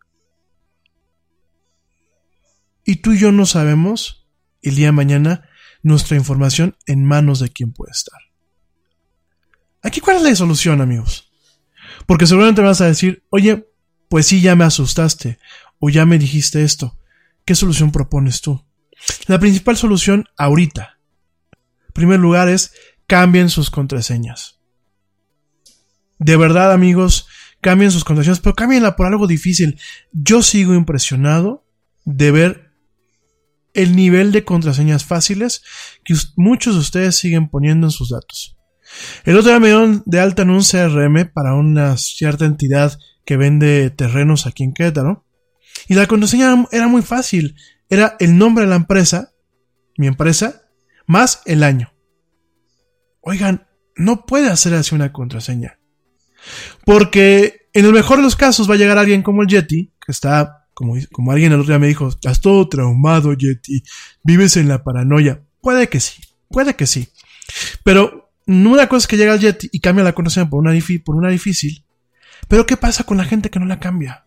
Y tú y yo no sabemos el día de mañana nuestra información en manos de quién puede estar. Aquí, ¿cuál es la solución, amigos? Porque seguramente vas a decir, oye, pues sí, ya me asustaste, o ya me dijiste esto. ¿Qué solución propones tú? La principal solución ahorita, en primer lugar, es cambien sus contraseñas. De verdad, amigos, cambien sus contraseñas, pero cámbienla por algo difícil. Yo sigo impresionado de ver el nivel de contraseñas fáciles que muchos de ustedes siguen poniendo en sus datos. El otro día me dieron de alta en un CRM para una cierta entidad que vende terrenos aquí en Querétaro. Y la contraseña era muy fácil. Era el nombre de la empresa, mi empresa, más el año. Oigan, no puede hacer así una contraseña. Porque en el mejor de los casos va a llegar alguien como el Yeti, que está, como, como alguien el otro día me dijo, estás todo traumado, Yeti, vives en la paranoia. Puede que sí, puede que sí. Pero una cosa es que llega el Yeti y cambia la contraseña por una, por una difícil. Pero ¿qué pasa con la gente que no la cambia?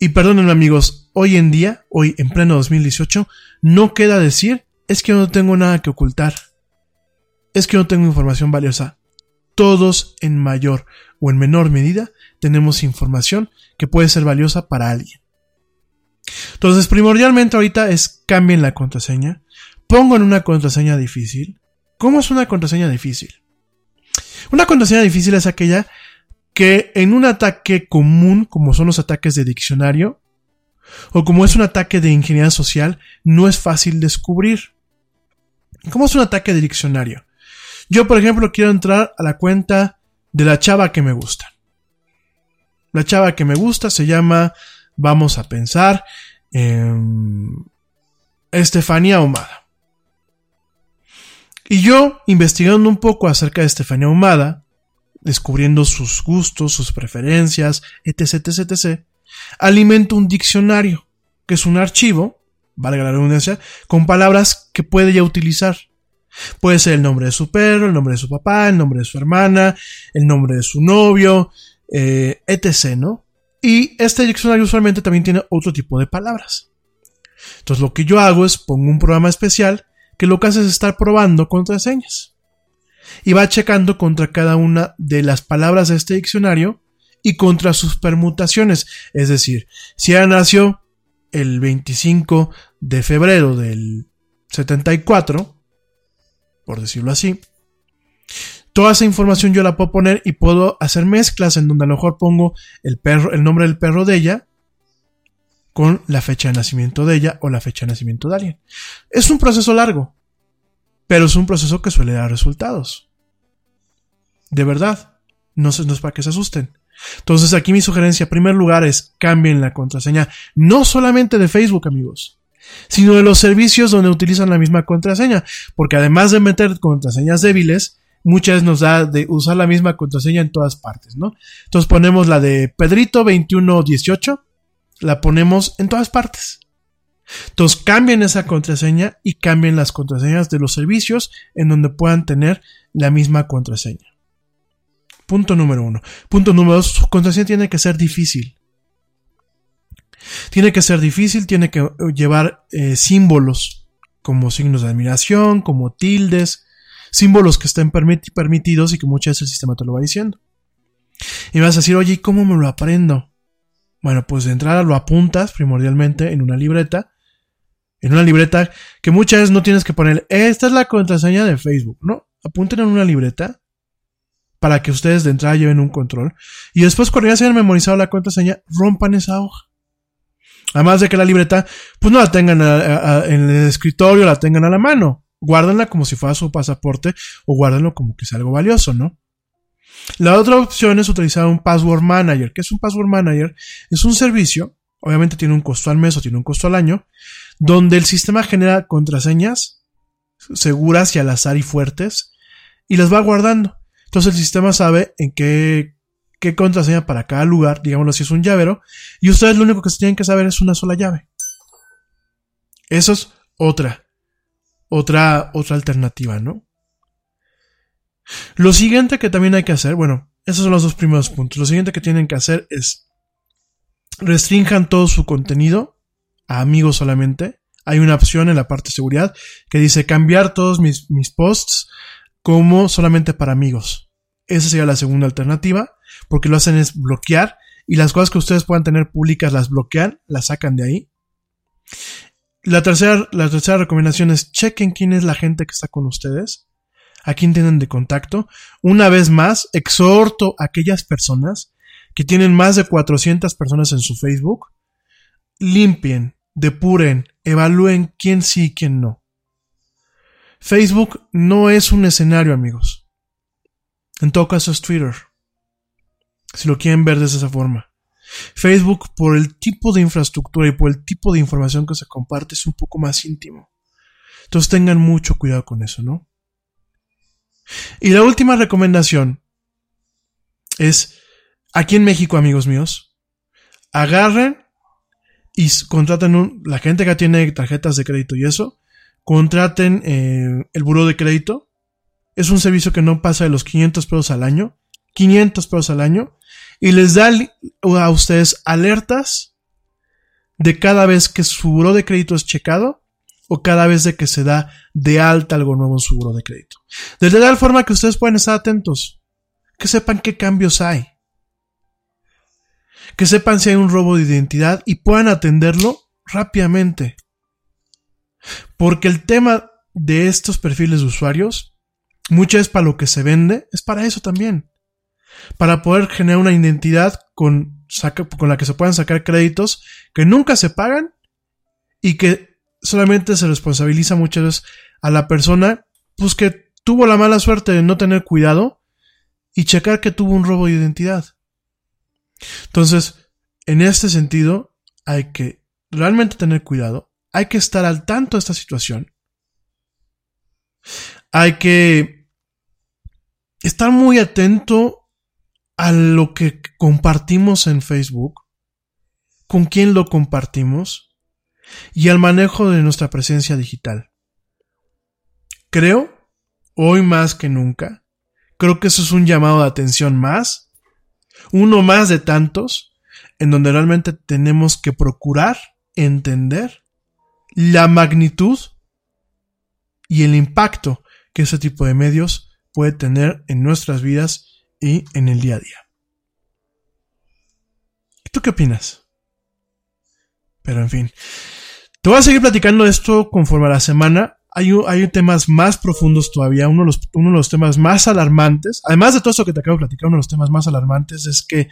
Y perdónenme amigos, hoy en día, hoy en pleno 2018, no queda decir es que no tengo nada que ocultar. Es que no tengo información valiosa. Todos en mayor o en menor medida tenemos información que puede ser valiosa para alguien. Entonces, primordialmente ahorita es cambien la contraseña, pongan una contraseña difícil, ¿Cómo es una contraseña difícil? Una contraseña difícil es aquella que en un ataque común, como son los ataques de diccionario, o como es un ataque de ingeniería social, no es fácil descubrir. ¿Cómo es un ataque de diccionario? Yo, por ejemplo, quiero entrar a la cuenta de la chava que me gusta. La chava que me gusta se llama, vamos a pensar, eh, Estefanía Ahumada. Y yo, investigando un poco acerca de Estefania Humada, descubriendo sus gustos, sus preferencias, etc, etc, etc, alimento un diccionario, que es un archivo, valga la redundancia, con palabras que puede ya utilizar. Puede ser el nombre de su perro, el nombre de su papá, el nombre de su hermana, el nombre de su novio, eh, etc, ¿no? Y este diccionario usualmente también tiene otro tipo de palabras. Entonces lo que yo hago es pongo un programa especial que lo que hace es estar probando contraseñas. Y va checando contra cada una de las palabras de este diccionario y contra sus permutaciones. Es decir, si ella nació el 25 de febrero del 74, por decirlo así, toda esa información yo la puedo poner y puedo hacer mezclas en donde a lo mejor pongo el perro, el nombre del perro de ella con la fecha de nacimiento de ella o la fecha de nacimiento de alguien. Es un proceso largo, pero es un proceso que suele dar resultados. De verdad, no, es para que se asusten. Entonces aquí mi sugerencia, en primer lugar, es cambien la contraseña, no solamente de Facebook, amigos, sino de los servicios donde utilizan la misma contraseña, porque además de meter contraseñas débiles, muchas veces nos da de usar la misma contraseña en todas partes, ¿no? Entonces ponemos la de Pedrito 2118 la ponemos en todas partes. Entonces cambien esa contraseña y cambien las contraseñas de los servicios en donde puedan tener la misma contraseña. Punto número uno. Punto número dos, su contraseña tiene que ser difícil. Tiene que ser difícil, tiene que llevar eh, símbolos como signos de admiración, como tildes, símbolos que estén permitidos y que muchas veces el sistema te lo va diciendo. Y vas a decir, oye, ¿cómo me lo aprendo? Bueno, pues de entrada lo apuntas primordialmente en una libreta. En una libreta que muchas veces no tienes que poner, esta es la contraseña de Facebook, ¿no? Apunten en una libreta para que ustedes de entrada lleven un control. Y después cuando ya se hayan memorizado la contraseña, rompan esa hoja. Además de que la libreta, pues no la tengan en el escritorio, la tengan a la mano. Guárdenla como si fuera su pasaporte o guárdenlo como que sea algo valioso, ¿no? La otra opción es utilizar un Password Manager. ¿Qué es un Password Manager? Es un servicio, obviamente tiene un costo al mes o tiene un costo al año, donde el sistema genera contraseñas seguras y al azar y fuertes y las va guardando. Entonces el sistema sabe en qué, qué contraseña para cada lugar, digámoslo si es un llavero, y ustedes lo único que tienen que saber es una sola llave. Eso es otra, otra, otra alternativa, ¿no? Lo siguiente que también hay que hacer, bueno, esos son los dos primeros puntos. Lo siguiente que tienen que hacer es restrinjan todo su contenido a amigos solamente. Hay una opción en la parte de seguridad que dice cambiar todos mis, mis posts como solamente para amigos. Esa sería la segunda alternativa, porque lo hacen es bloquear y las cosas que ustedes puedan tener públicas las bloquean, las sacan de ahí. La tercera, la tercera recomendación es chequen quién es la gente que está con ustedes a quién tienen de contacto. Una vez más, exhorto a aquellas personas que tienen más de 400 personas en su Facebook, limpien, depuren, evalúen quién sí y quién no. Facebook no es un escenario, amigos. En todo caso es Twitter. Si lo quieren ver de esa forma. Facebook, por el tipo de infraestructura y por el tipo de información que se comparte, es un poco más íntimo. Entonces tengan mucho cuidado con eso, ¿no? Y la última recomendación es, aquí en México, amigos míos, agarren y contraten la gente que tiene tarjetas de crédito y eso, contraten eh, el buro de crédito. Es un servicio que no pasa de los 500 pesos al año. 500 pesos al año. Y les da a ustedes alertas de cada vez que su buro de crédito es checado o cada vez de que se da de alta algo nuevo en su buro de crédito. De tal forma que ustedes pueden estar atentos, que sepan qué cambios hay, que sepan si hay un robo de identidad y puedan atenderlo rápidamente. Porque el tema de estos perfiles de usuarios, muchas veces para lo que se vende, es para eso también. Para poder generar una identidad con, con la que se puedan sacar créditos que nunca se pagan y que solamente se responsabiliza muchas veces a la persona pues que tuvo la mala suerte de no tener cuidado y checar que tuvo un robo de identidad. Entonces, en este sentido, hay que realmente tener cuidado, hay que estar al tanto de esta situación, hay que estar muy atento a lo que compartimos en Facebook, con quién lo compartimos, y al manejo de nuestra presencia digital. Creo, hoy más que nunca, creo que eso es un llamado de atención más, uno más de tantos, en donde realmente tenemos que procurar entender la magnitud y el impacto que ese tipo de medios puede tener en nuestras vidas y en el día a día. ¿Tú qué opinas? Pero en fin, te voy a seguir platicando esto conforme a la semana. Hay, hay temas más profundos todavía. Uno de, los, uno de los temas más alarmantes, además de todo esto que te acabo de platicar, uno de los temas más alarmantes es que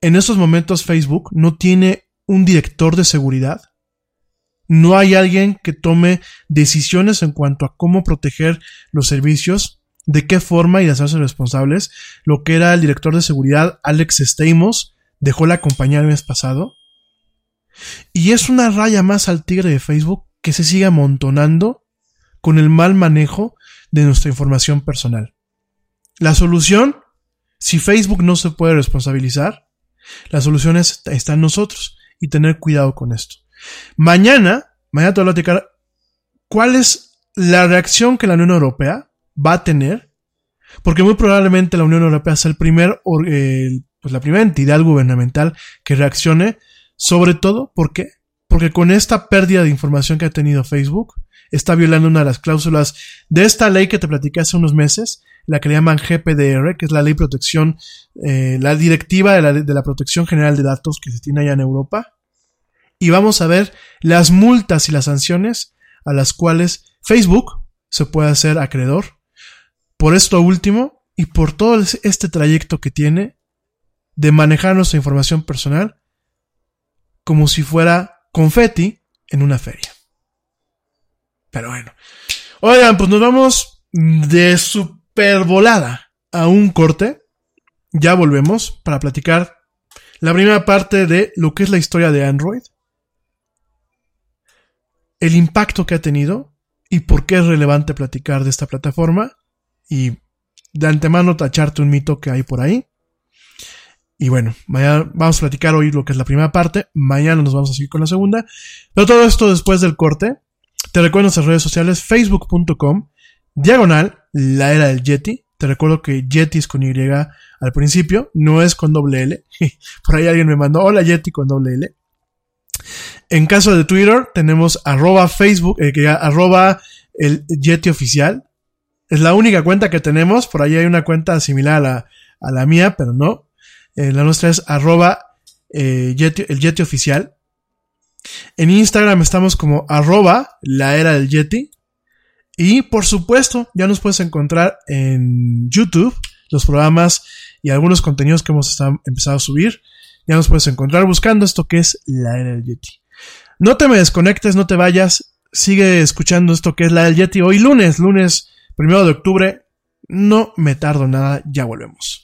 en estos momentos Facebook no tiene un director de seguridad. No hay alguien que tome decisiones en cuanto a cómo proteger los servicios, de qué forma y hacerse responsables. Lo que era el director de seguridad, Alex Stamos, dejó la compañía el mes pasado. Y es una raya más al tigre de Facebook que se sigue amontonando con el mal manejo de nuestra información personal. La solución, si Facebook no se puede responsabilizar, la solución está en nosotros y tener cuidado con esto. Mañana, mañana te voy a platicar cuál es la reacción que la Unión Europea va a tener, porque muy probablemente la Unión Europea sea el primer, pues la primera entidad gubernamental que reaccione sobre todo, ¿por qué? Porque con esta pérdida de información que ha tenido Facebook, está violando una de las cláusulas de esta ley que te platiqué hace unos meses, la que le llaman GPDR, que es la ley protección, eh, la directiva de la, de la protección general de datos que se tiene allá en Europa. Y vamos a ver las multas y las sanciones a las cuales Facebook se puede hacer acreedor por esto último y por todo este trayecto que tiene de manejar nuestra información personal como si fuera confeti en una feria. Pero bueno. Oigan, pues nos vamos de super volada a un corte. Ya volvemos para platicar la primera parte de lo que es la historia de Android. El impacto que ha tenido y por qué es relevante platicar de esta plataforma. Y de antemano tacharte un mito que hay por ahí. Y bueno, mañana vamos a platicar hoy lo que es la primera parte. Mañana nos vamos a seguir con la segunda. Pero todo esto después del corte. Te recuerdo nuestras redes sociales, facebook.com, diagonal, la era del Yeti. Te recuerdo que Yeti es con Y al principio, no es con doble L. Por ahí alguien me mandó, hola Yeti con doble L. En caso de Twitter, tenemos arroba Facebook, eh, que arroba el Yeti oficial. Es la única cuenta que tenemos. Por ahí hay una cuenta similar a la, a la mía, pero no. Eh, la nuestra es arroba eh, el Yeti oficial. En Instagram estamos como arroba la era del Yeti. Y por supuesto, ya nos puedes encontrar en YouTube los programas y algunos contenidos que hemos empezado a subir. Ya nos puedes encontrar buscando esto que es la era del Yeti. No te me desconectes, no te vayas. Sigue escuchando esto que es la era del Yeti. Hoy lunes, lunes primero de octubre. No me tardo nada, ya volvemos.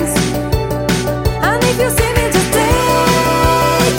And if you see me, just take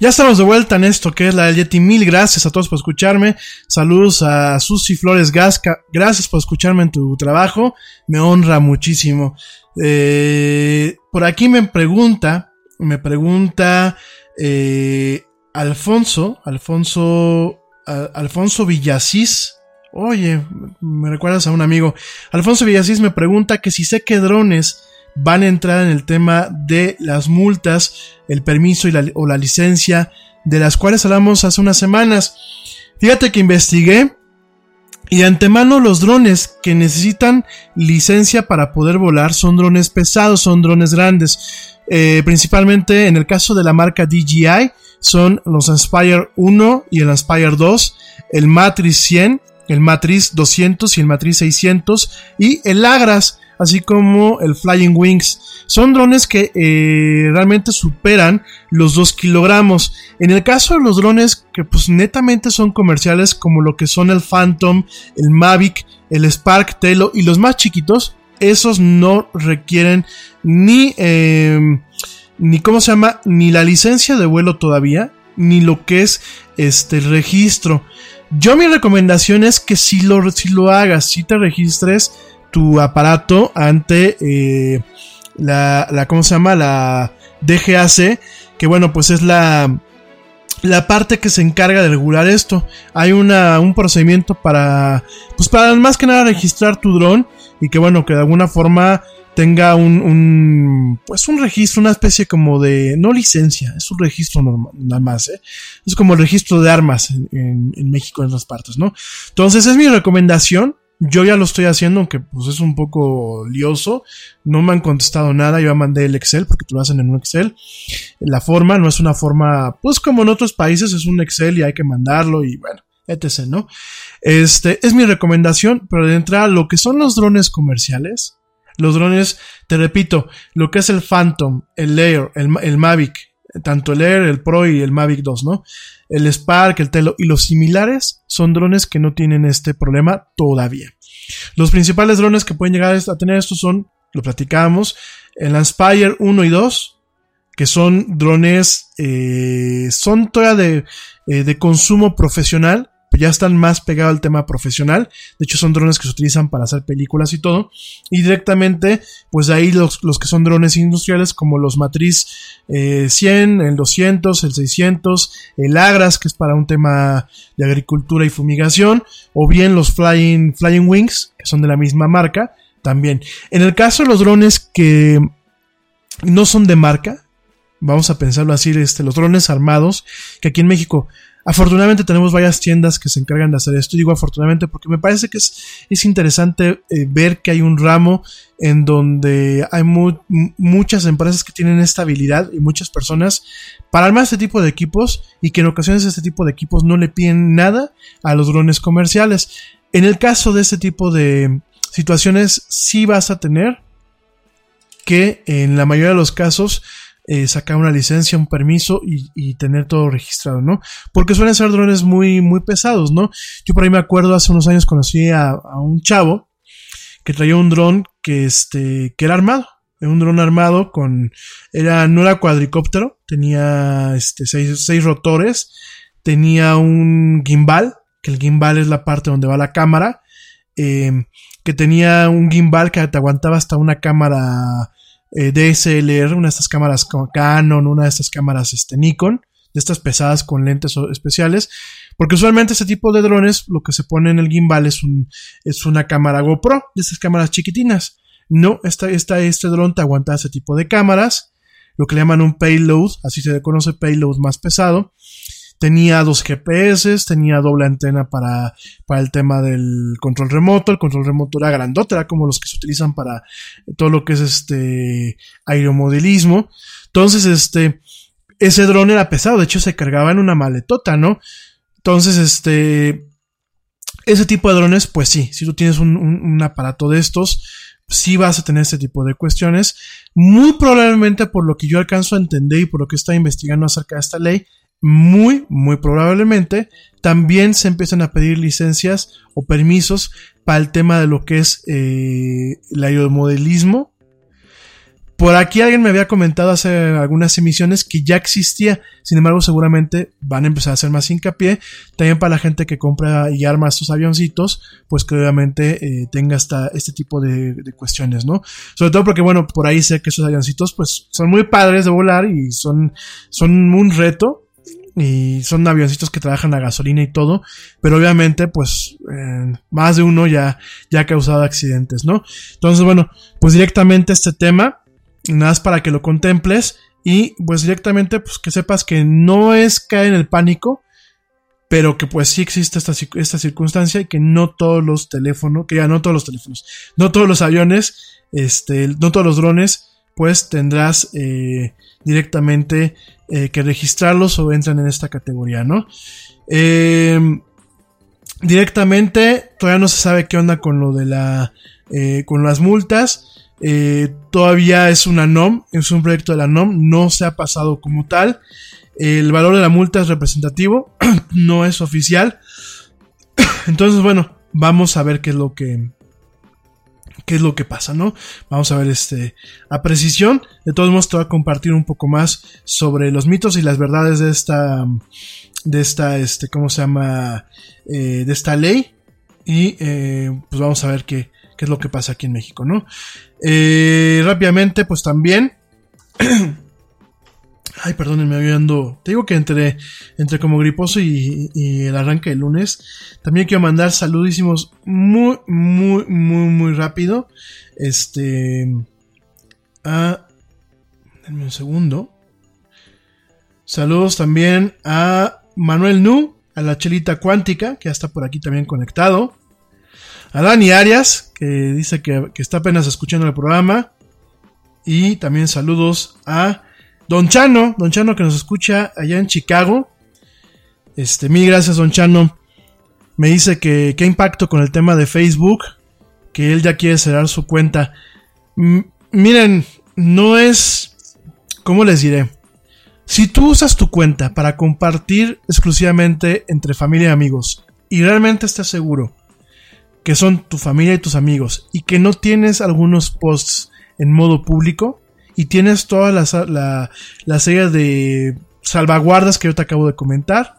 Ya estamos de vuelta en esto que es la del Yeti. Mil gracias a todos por escucharme. Saludos a Susi Flores Gasca. Gracias por escucharme en tu trabajo. Me honra muchísimo. Eh, por aquí me pregunta, me pregunta eh, Alfonso, Alfonso, Alfonso Villasís. Oye, me recuerdas a un amigo. Alfonso Villasís me pregunta que si sé que drones van a entrar en el tema de las multas, el permiso y la, o la licencia, de las cuales hablamos hace unas semanas. Fíjate que investigué y de antemano los drones que necesitan licencia para poder volar son drones pesados, son drones grandes. Eh, principalmente en el caso de la marca DJI son los Aspire 1 y el Aspire 2, el Matrix 100, el Matrix 200 y el Matrix 600 y el Agras, así como el Flying Wings. Son drones que eh, realmente superan los 2 kilogramos. En el caso de los drones que pues netamente son comerciales como lo que son el Phantom, el Mavic, el Spark Telo y los más chiquitos, esos no requieren ni, eh, ni cómo se llama, ni la licencia de vuelo todavía, ni lo que es este registro. Yo mi recomendación es que si lo, si lo hagas, si te registres tu aparato ante eh, la, la, ¿cómo se llama? La DGAC, que bueno, pues es la, la parte que se encarga de regular esto. Hay una, un procedimiento para, pues para más que nada registrar tu dron y que bueno, que de alguna forma tenga un, un, pues un registro, una especie como de, no licencia, es un registro normal, nada más, ¿eh? es como el registro de armas en, en, México en otras partes, ¿no? Entonces es mi recomendación, yo ya lo estoy haciendo, aunque pues es un poco lioso. No me han contestado nada. Yo ya mandé el Excel porque te lo hacen en un Excel. La forma no es una forma, pues como en otros países, es un Excel y hay que mandarlo y bueno, etc. ¿no? Este es mi recomendación, pero de entrada, lo que son los drones comerciales, los drones, te repito, lo que es el Phantom, el Air, el, el Mavic, tanto el Air, el Pro y el Mavic 2, ¿no? El Spark, el Telo y los similares son drones que no tienen este problema todavía. Los principales drones que pueden llegar a tener esto son, lo platicábamos, el Aspire 1 y 2, que son drones, eh, son todavía de, eh, de consumo profesional, ya están más pegados al tema profesional. De hecho, son drones que se utilizan para hacer películas y todo. Y directamente, pues de ahí los, los que son drones industriales, como los Matriz eh, 100, el 200, el 600, el Agras, que es para un tema de agricultura y fumigación, o bien los Flying, Flying Wings, que son de la misma marca, también. En el caso de los drones que no son de marca, vamos a pensarlo así, este, los drones armados, que aquí en México Afortunadamente tenemos varias tiendas que se encargan de hacer esto. Digo afortunadamente porque me parece que es, es interesante eh, ver que hay un ramo en donde hay mu muchas empresas que tienen esta habilidad y muchas personas para armar este tipo de equipos y que en ocasiones este tipo de equipos no le piden nada a los drones comerciales. En el caso de este tipo de situaciones sí vas a tener que en la mayoría de los casos eh, sacar una licencia, un permiso y, tener todo registrado, ¿no? Porque suelen ser drones muy, muy pesados, ¿no? Yo por ahí me acuerdo, hace unos años conocí a, un chavo que traía un dron que, este, que era armado. Un dron armado con, era, no era cuadricóptero, tenía, este, seis, seis rotores, tenía un gimbal, que el gimbal es la parte donde va la cámara, eh, que tenía un gimbal que te aguantaba hasta una cámara eh, DSLR, una de estas cámaras Canon, una de estas cámaras este, Nikon, de estas pesadas con lentes especiales, porque usualmente ese tipo de drones lo que se pone en el gimbal es, un, es una cámara GoPro, de estas cámaras chiquitinas. No, esta, este dron te aguanta ese tipo de cámaras, lo que le llaman un payload, así se conoce payload más pesado. Tenía dos GPS, tenía doble antena para, para el tema del control remoto. El control remoto era grandote, era como los que se utilizan para todo lo que es este aeromodelismo. Entonces, este, ese dron era pesado, de hecho se cargaba en una maletota, ¿no? Entonces, este, ese tipo de drones, pues sí, si tú tienes un, aparato de estos, sí vas a tener este tipo de cuestiones. Muy probablemente por lo que yo alcanzo a entender y por lo que está investigando acerca de esta ley, muy, muy probablemente también se empiezan a pedir licencias o permisos para el tema de lo que es eh, el aeromodelismo. Por aquí alguien me había comentado hace algunas emisiones que ya existía, sin embargo seguramente van a empezar a hacer más hincapié, también para la gente que compra y arma estos avioncitos, pues que obviamente eh, tenga esta, este tipo de, de cuestiones, ¿no? Sobre todo porque, bueno, por ahí sé que esos avioncitos pues son muy padres de volar y son, son un reto, y son avioncitos que trabajan a gasolina y todo, pero obviamente pues más de uno ya, ya ha causado accidentes, ¿no? Entonces bueno, pues directamente este tema, nada más para que lo contemples y pues directamente pues que sepas que no es caer en el pánico, pero que pues sí existe esta, esta circunstancia y que no todos los teléfonos, que ya no todos los teléfonos, no todos los aviones, este, no todos los drones, pues tendrás eh, directamente eh, que registrarlos o entran en esta categoría, ¿no? Eh, directamente todavía no se sabe qué onda con lo de la, eh, con las multas. Todavía es una NOM, es un proyecto de la NOM, no se ha pasado como tal. El valor de la multa es representativo, no es oficial. Entonces, bueno, vamos a ver qué es lo que, qué es lo que pasa, ¿no? Vamos a ver este a precisión. De todos modos, te voy a compartir un poco más sobre los mitos y las verdades de esta, de esta, este, ¿cómo se llama? Eh, de esta ley. Y eh, pues vamos a ver qué, qué es lo que pasa aquí en México, ¿no? Eh, rápidamente, pues también. Ay, perdónenme, me ando. Te digo que entre, entre como griposo y, y el arranque del lunes. También quiero mandar saludísimos muy, muy, muy, muy rápido. Este. A. Denme un segundo. Saludos también a Manuel Nu, a la Chelita Cuántica, que ya está por aquí también conectado. A Dani Arias, que dice que, que está apenas escuchando el programa. Y también saludos a Don Chano, Don Chano que nos escucha allá en Chicago. Este, mil gracias, Don Chano. Me dice que qué impacto con el tema de Facebook, que él ya quiere cerrar su cuenta. Miren, no es, ¿cómo les diré? Si tú usas tu cuenta para compartir exclusivamente entre familia y amigos y realmente estás seguro que son tu familia y tus amigos y que no tienes algunos posts en modo público y tienes toda la, sa- la, la serie de salvaguardas que yo te acabo de comentar,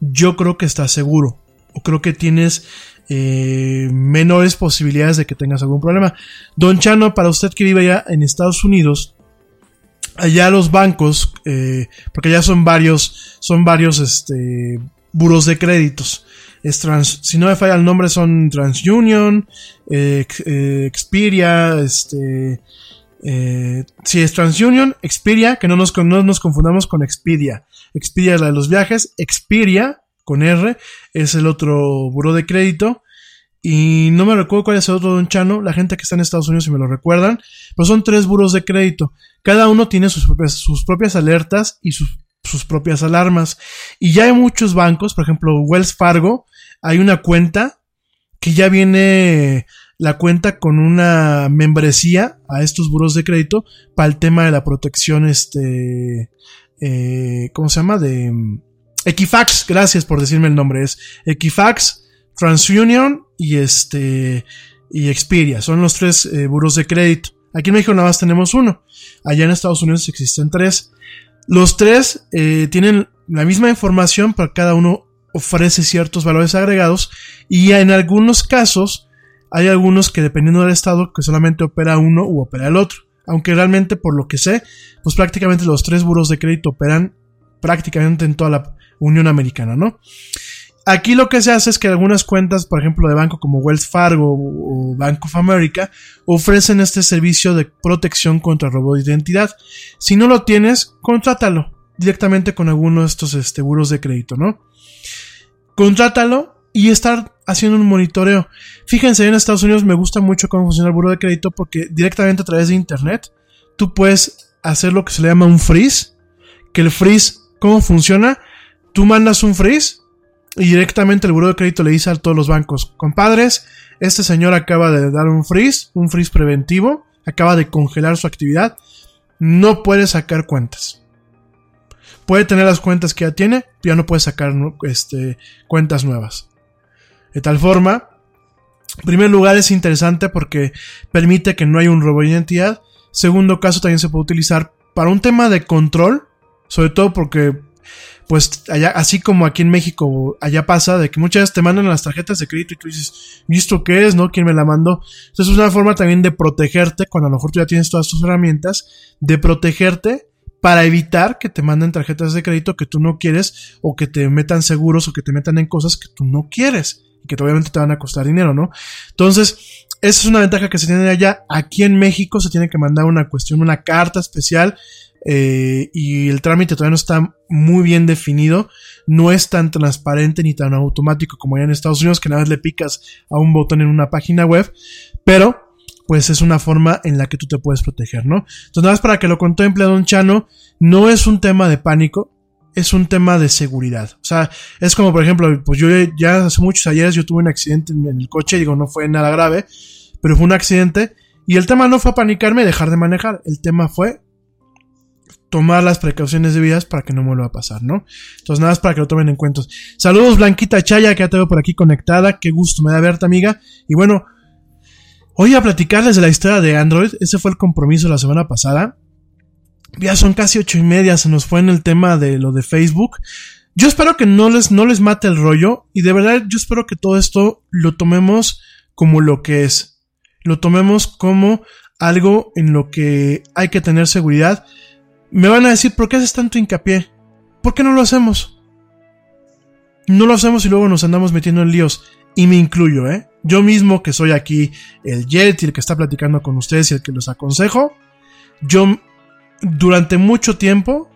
yo creo que estás seguro o creo que tienes eh, menores posibilidades de que tengas algún problema. Don Chano, para usted que vive allá en Estados Unidos, allá los bancos, eh, porque allá son varios, son varios este, buros de créditos. Trans, si no me falla el nombre, son TransUnion, eh, eh, este, eh, sí, es TransUnion, Expedia, que no nos, no nos confundamos con Expedia. Expedia es la de los viajes, Expedia, con R, es el otro buro de crédito. Y no me recuerdo cuál es el otro Don Chano, la gente que está en Estados Unidos si me lo recuerdan, pero son tres buros de crédito. Cada uno tiene sus propias, sus propias alertas y sus, sus propias alarmas. Y ya hay muchos bancos, por ejemplo, Wells Fargo, hay una cuenta que ya viene la cuenta con una membresía a estos buros de crédito para el tema de la protección, este, eh, ¿cómo se llama? De mm, Equifax, gracias por decirme el nombre, es Equifax, TransUnion y este, y Expedia, son los tres eh, buros de crédito. Aquí en México nada más tenemos uno, allá en Estados Unidos existen tres. Los tres eh, tienen la misma información, pero cada uno ofrece ciertos valores agregados y en algunos casos hay algunos que dependiendo del estado que solamente opera uno u opera el otro. Aunque realmente por lo que sé, pues prácticamente los tres buros de crédito operan prácticamente en toda la Unión Americana, ¿no? Aquí lo que se hace es que algunas cuentas, por ejemplo, de banco como Wells Fargo o Bank of America, ofrecen este servicio de protección contra robo de identidad. Si no lo tienes, contrátalo. directamente con alguno de estos este, buros de crédito, ¿no? Contrátalo y estar haciendo un monitoreo. Fíjense, en Estados Unidos me gusta mucho cómo funciona el buro de crédito porque directamente a través de internet tú puedes hacer lo que se le llama un freeze. Que el freeze, ¿cómo funciona? Tú mandas un freeze y directamente el buro de crédito le dice a todos los bancos, compadres, este señor acaba de dar un freeze, un freeze preventivo, acaba de congelar su actividad, no puede sacar cuentas. Puede tener las cuentas que ya tiene, pero ya no puede sacar este, cuentas nuevas. De tal forma, en primer lugar es interesante porque permite que no haya un robo de identidad. Segundo caso también se puede utilizar para un tema de control, sobre todo porque pues allá, así como aquí en México, allá pasa de que muchas veces te mandan las tarjetas de crédito y tú dices, ¿y esto qué es? ¿No? ¿Quién me la mandó? Entonces es una forma también de protegerte, cuando a lo mejor tú ya tienes todas tus herramientas, de protegerte para evitar que te manden tarjetas de crédito que tú no quieres o que te metan seguros o que te metan en cosas que tú no quieres y que obviamente te van a costar dinero, ¿no? Entonces, esa es una ventaja que se tiene allá. Aquí en México se tiene que mandar una cuestión, una carta especial eh, y el trámite todavía no está muy bien definido, no es tan transparente ni tan automático como allá en Estados Unidos, que nada más le picas a un botón en una página web, pero pues es una forma en la que tú te puedes proteger, ¿no? Entonces nada más para que lo contemple Don Chano, no es un tema de pánico, es un tema de seguridad. O sea, es como por ejemplo, pues yo ya hace muchos ayeres yo tuve un accidente en el coche, digo, no fue nada grave, pero fue un accidente y el tema no fue panicarme y dejar de manejar, el tema fue tomar las precauciones debidas para que no vuelva a pasar, ¿no? Entonces nada más para que lo tomen en cuenta. Saludos Blanquita Chaya, que ya te veo por aquí conectada, qué gusto me da verte amiga. Y bueno, hoy a platicarles de la historia de Android, ese fue el compromiso la semana pasada. Ya son casi ocho y media, se nos fue en el tema de lo de Facebook. Yo espero que no les, no les mate el rollo y de verdad yo espero que todo esto lo tomemos como lo que es. Lo tomemos como algo en lo que hay que tener seguridad me van a decir, ¿por qué haces tanto hincapié? ¿Por qué no lo hacemos? No lo hacemos y luego nos andamos metiendo en líos. Y me incluyo, ¿eh? Yo mismo que soy aquí el Jet y el que está platicando con ustedes y el que los aconsejo, yo durante mucho tiempo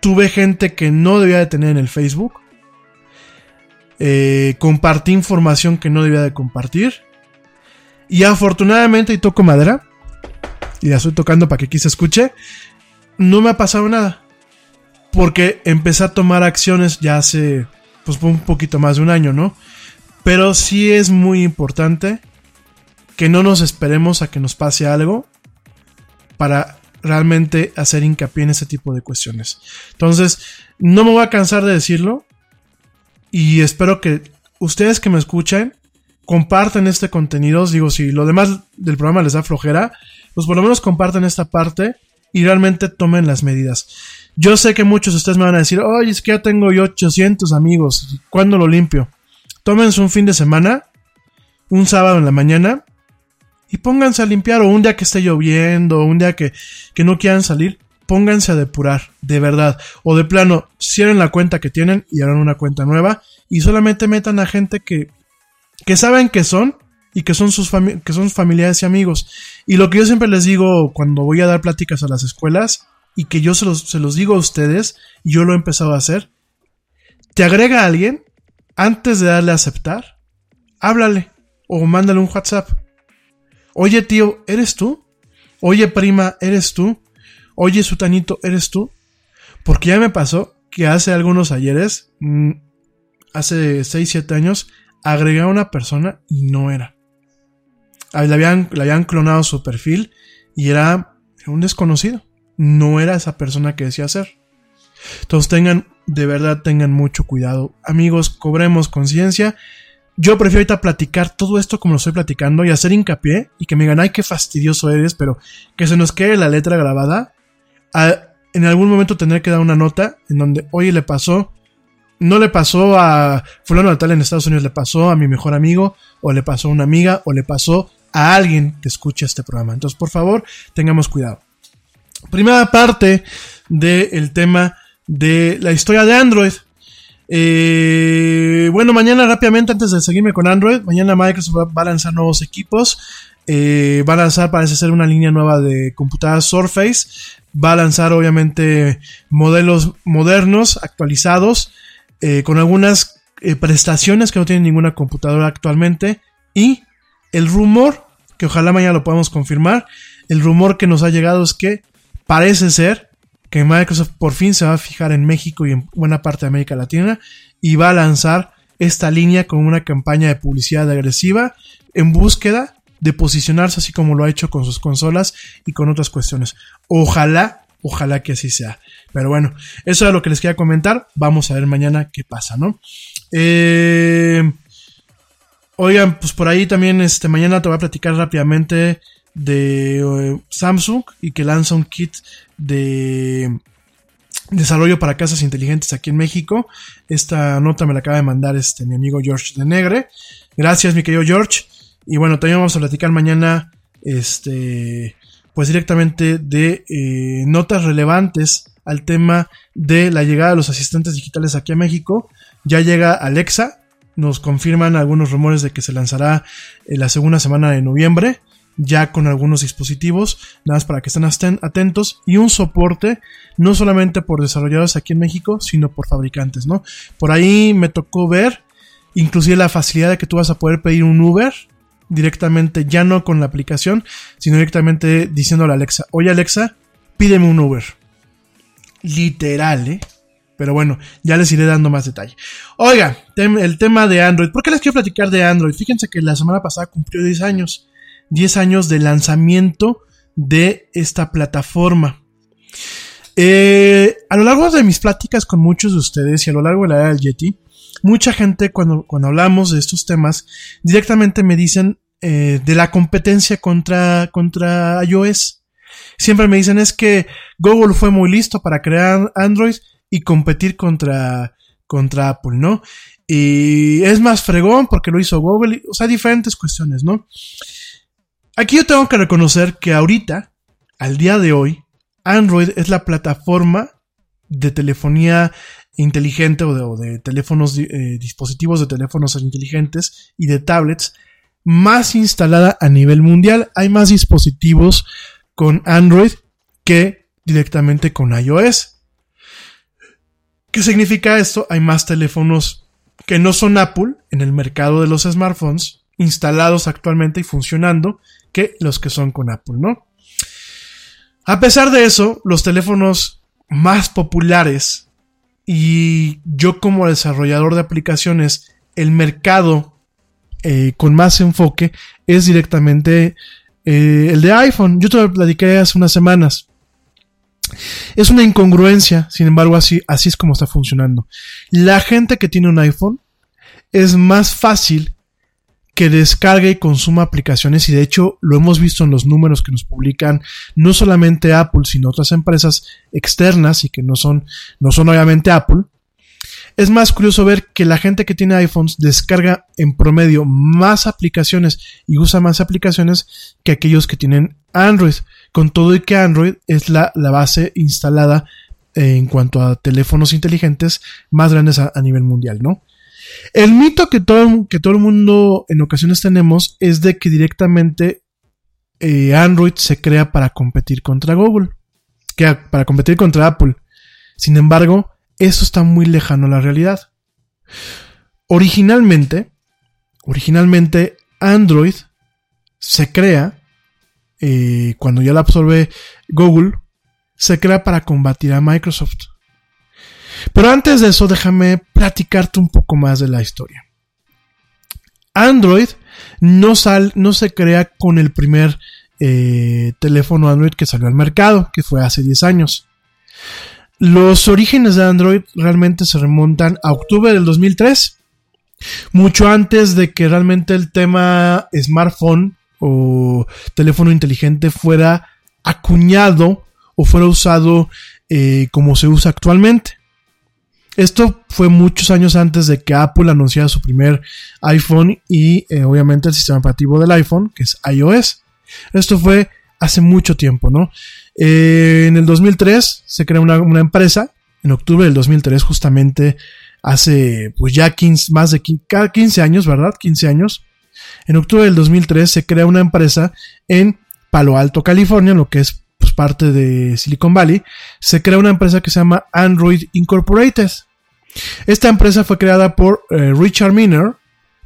tuve gente que no debía de tener en el Facebook. Eh, compartí información que no debía de compartir. Y afortunadamente, y toco madera, y la estoy tocando para que aquí se escuche, no me ha pasado nada. Porque empecé a tomar acciones ya hace pues un poquito más de un año, ¿no? Pero sí es muy importante que no nos esperemos a que nos pase algo para realmente hacer hincapié en ese tipo de cuestiones. Entonces, no me voy a cansar de decirlo y espero que ustedes que me escuchen compartan este contenido. Digo, si lo demás del programa les da flojera, pues por lo menos compartan esta parte y realmente tomen las medidas. Yo sé que muchos de ustedes me van a decir, oye, es que ya tengo yo 800 amigos, ¿cuándo lo limpio? Tómense un fin de semana, un sábado en la mañana, y pónganse a limpiar, o un día que esté lloviendo, o un día que, que no quieran salir, pónganse a depurar, de verdad. O de plano, cierren la cuenta que tienen y abran una cuenta nueva, y solamente metan a gente que, que saben que son y que son sus, que son familiares y amigos. Y lo que yo siempre les digo cuando voy a dar pláticas a las escuelas, y que yo se los, se los digo a ustedes, y yo lo he empezado a hacer, te agrega a alguien, antes de darle a aceptar, háblale o mándale un WhatsApp. Oye tío, ¿eres tú? Oye prima, ¿eres tú? Oye sutanito, ¿eres tú? Porque ya me pasó que hace algunos ayeres, mm, hace 6, 7 años, agregué a una persona y no era. Le habían, habían clonado su perfil y era un desconocido. No era esa persona que decía ser. Entonces tengan, de verdad tengan mucho cuidado. Amigos, cobremos conciencia. Yo prefiero ahorita platicar todo esto como lo estoy platicando y hacer hincapié y que me digan, ay, qué fastidioso eres, pero que se nos quede la letra grabada. En algún momento tener que dar una nota en donde, oye, le pasó, no le pasó a fulano de tal en Estados Unidos, le pasó a mi mejor amigo, o le pasó a una amiga, o le pasó a alguien que escucha este programa. Entonces, por favor, tengamos cuidado. Primera parte del tema de la historia de Android. Eh, bueno, mañana rápidamente, antes de seguirme con Android, mañana Microsoft va, a lanzar nuevos equipos. Eh, va a lanzar, parece ser, una línea nueva de computadoras Surface. va a lanzar obviamente modelos modernos, actualizados, eh, con algunas prestaciones que no tiene ninguna computadora actualmente. Y el rumor, que ojalá mañana lo podamos confirmar, el rumor que nos ha llegado es que parece ser que Microsoft por fin se va a fijar en México y en buena parte de América Latina y va a lanzar esta línea con una campaña de publicidad agresiva en búsqueda de posicionarse así como lo ha hecho con sus consolas y con otras cuestiones. Ojalá, ojalá que así sea. Pero bueno, eso es lo que les quería comentar. Vamos a ver mañana qué pasa, ¿no? Eh, oigan, pues por ahí también este mañana te voy a platicar rápidamente de eh, Samsung y que lanza un kit de desarrollo para casas inteligentes aquí en México. Esta nota me la acaba de mandar este mi amigo George de Negre. Gracias, mi querido George. Y bueno, también vamos a platicar mañana, este, pues directamente de eh, notas relevantes al tema de la llegada de los asistentes digitales aquí a México. Ya llega Alexa, nos confirman algunos rumores de que se lanzará en la segunda semana de noviembre, ya con algunos dispositivos, nada más para que estén atentos, y un soporte no solamente por desarrolladores aquí en México, sino por fabricantes, ¿no? Por ahí me tocó ver inclusive la facilidad de que tú vas a poder pedir un Uber directamente, ya no con la aplicación, sino directamente diciéndole a Alexa, oye Alexa, pídeme un Uber. Literal, ¿eh? Pero bueno, ya les iré dando más detalle. Oiga, el tema de Android. ¿Por qué les quiero platicar de Android? Fíjense que la semana pasada cumplió 10 años. 10 años de lanzamiento de esta plataforma. Eh, a lo largo de mis pláticas con muchos de ustedes y a lo largo de la era del Yeti, mucha gente cuando, cuando hablamos de estos temas directamente me dicen eh, de la competencia contra, contra iOS. Siempre me dicen es que Google fue muy listo para crear Android y competir contra, contra Apple, ¿no? Y es más fregón porque lo hizo Google, o sea, diferentes cuestiones, ¿no? Aquí yo tengo que reconocer que ahorita, al día de hoy, Android es la plataforma de telefonía inteligente o de, teléfonos, eh, dispositivos de teléfonos inteligentes y de tablets más instalada a nivel mundial. Hay más dispositivos con Android que directamente con iOS. ¿Qué significa esto? Hay más teléfonos que no son Apple en el mercado de los smartphones instalados actualmente y funcionando que los que son con Apple, ¿no? A pesar de eso, los teléfonos más populares y yo como desarrollador de aplicaciones, el mercado eh, con más enfoque es directamente eh, el de iPhone. Yo te lo platiqué hace unas semanas. Es una incongruencia, sin embargo, así, así es como está funcionando. La gente que tiene un iPhone es más fácil que descargue y consuma aplicaciones y de hecho lo hemos visto en los números que nos publican no solamente Apple sino otras empresas externas y que no son no son obviamente Apple es más curioso ver que la gente que tiene iPhones descarga en promedio más aplicaciones y usa más aplicaciones que aquellos que tienen Android con todo y que Android es la, la base instalada en cuanto a teléfonos inteligentes más grandes a, a nivel mundial ¿no? El mito que todo, que todo el mundo en ocasiones tenemos es de que directamente eh, Android se crea para competir contra Google, que para competir contra Apple. Sin embargo, eso está muy lejano a la realidad. Originalmente, originalmente Android se crea eh, cuando ya la absorbe Google, se crea para combatir a Microsoft. Pero antes de eso, déjame platicarte un poco más de la historia. Android no, sal, no se crea con el primer eh, teléfono Android que salió al mercado, que fue hace 10 años. Los orígenes de Android realmente se remontan a octubre del 2003, mucho antes de que realmente el tema smartphone o teléfono inteligente fuera acuñado o fuera usado eh, como se usa actualmente. Esto fue muchos años antes de que Apple anunciara su primer iPhone y eh, obviamente el sistema operativo del iPhone, que es iOS. Esto fue hace mucho tiempo, ¿no? Eh, en el 2003 se crea una, empresa, en octubre del 2003 justamente hace pues ya 15, más de 15 años, ¿verdad? 15 años. En octubre del 2003 se crea una empresa en Palo Alto, California, lo que es parte de Silicon Valley, se crea una empresa que se llama Android Incorporated. Esta empresa fue creada por eh, Richard Miner,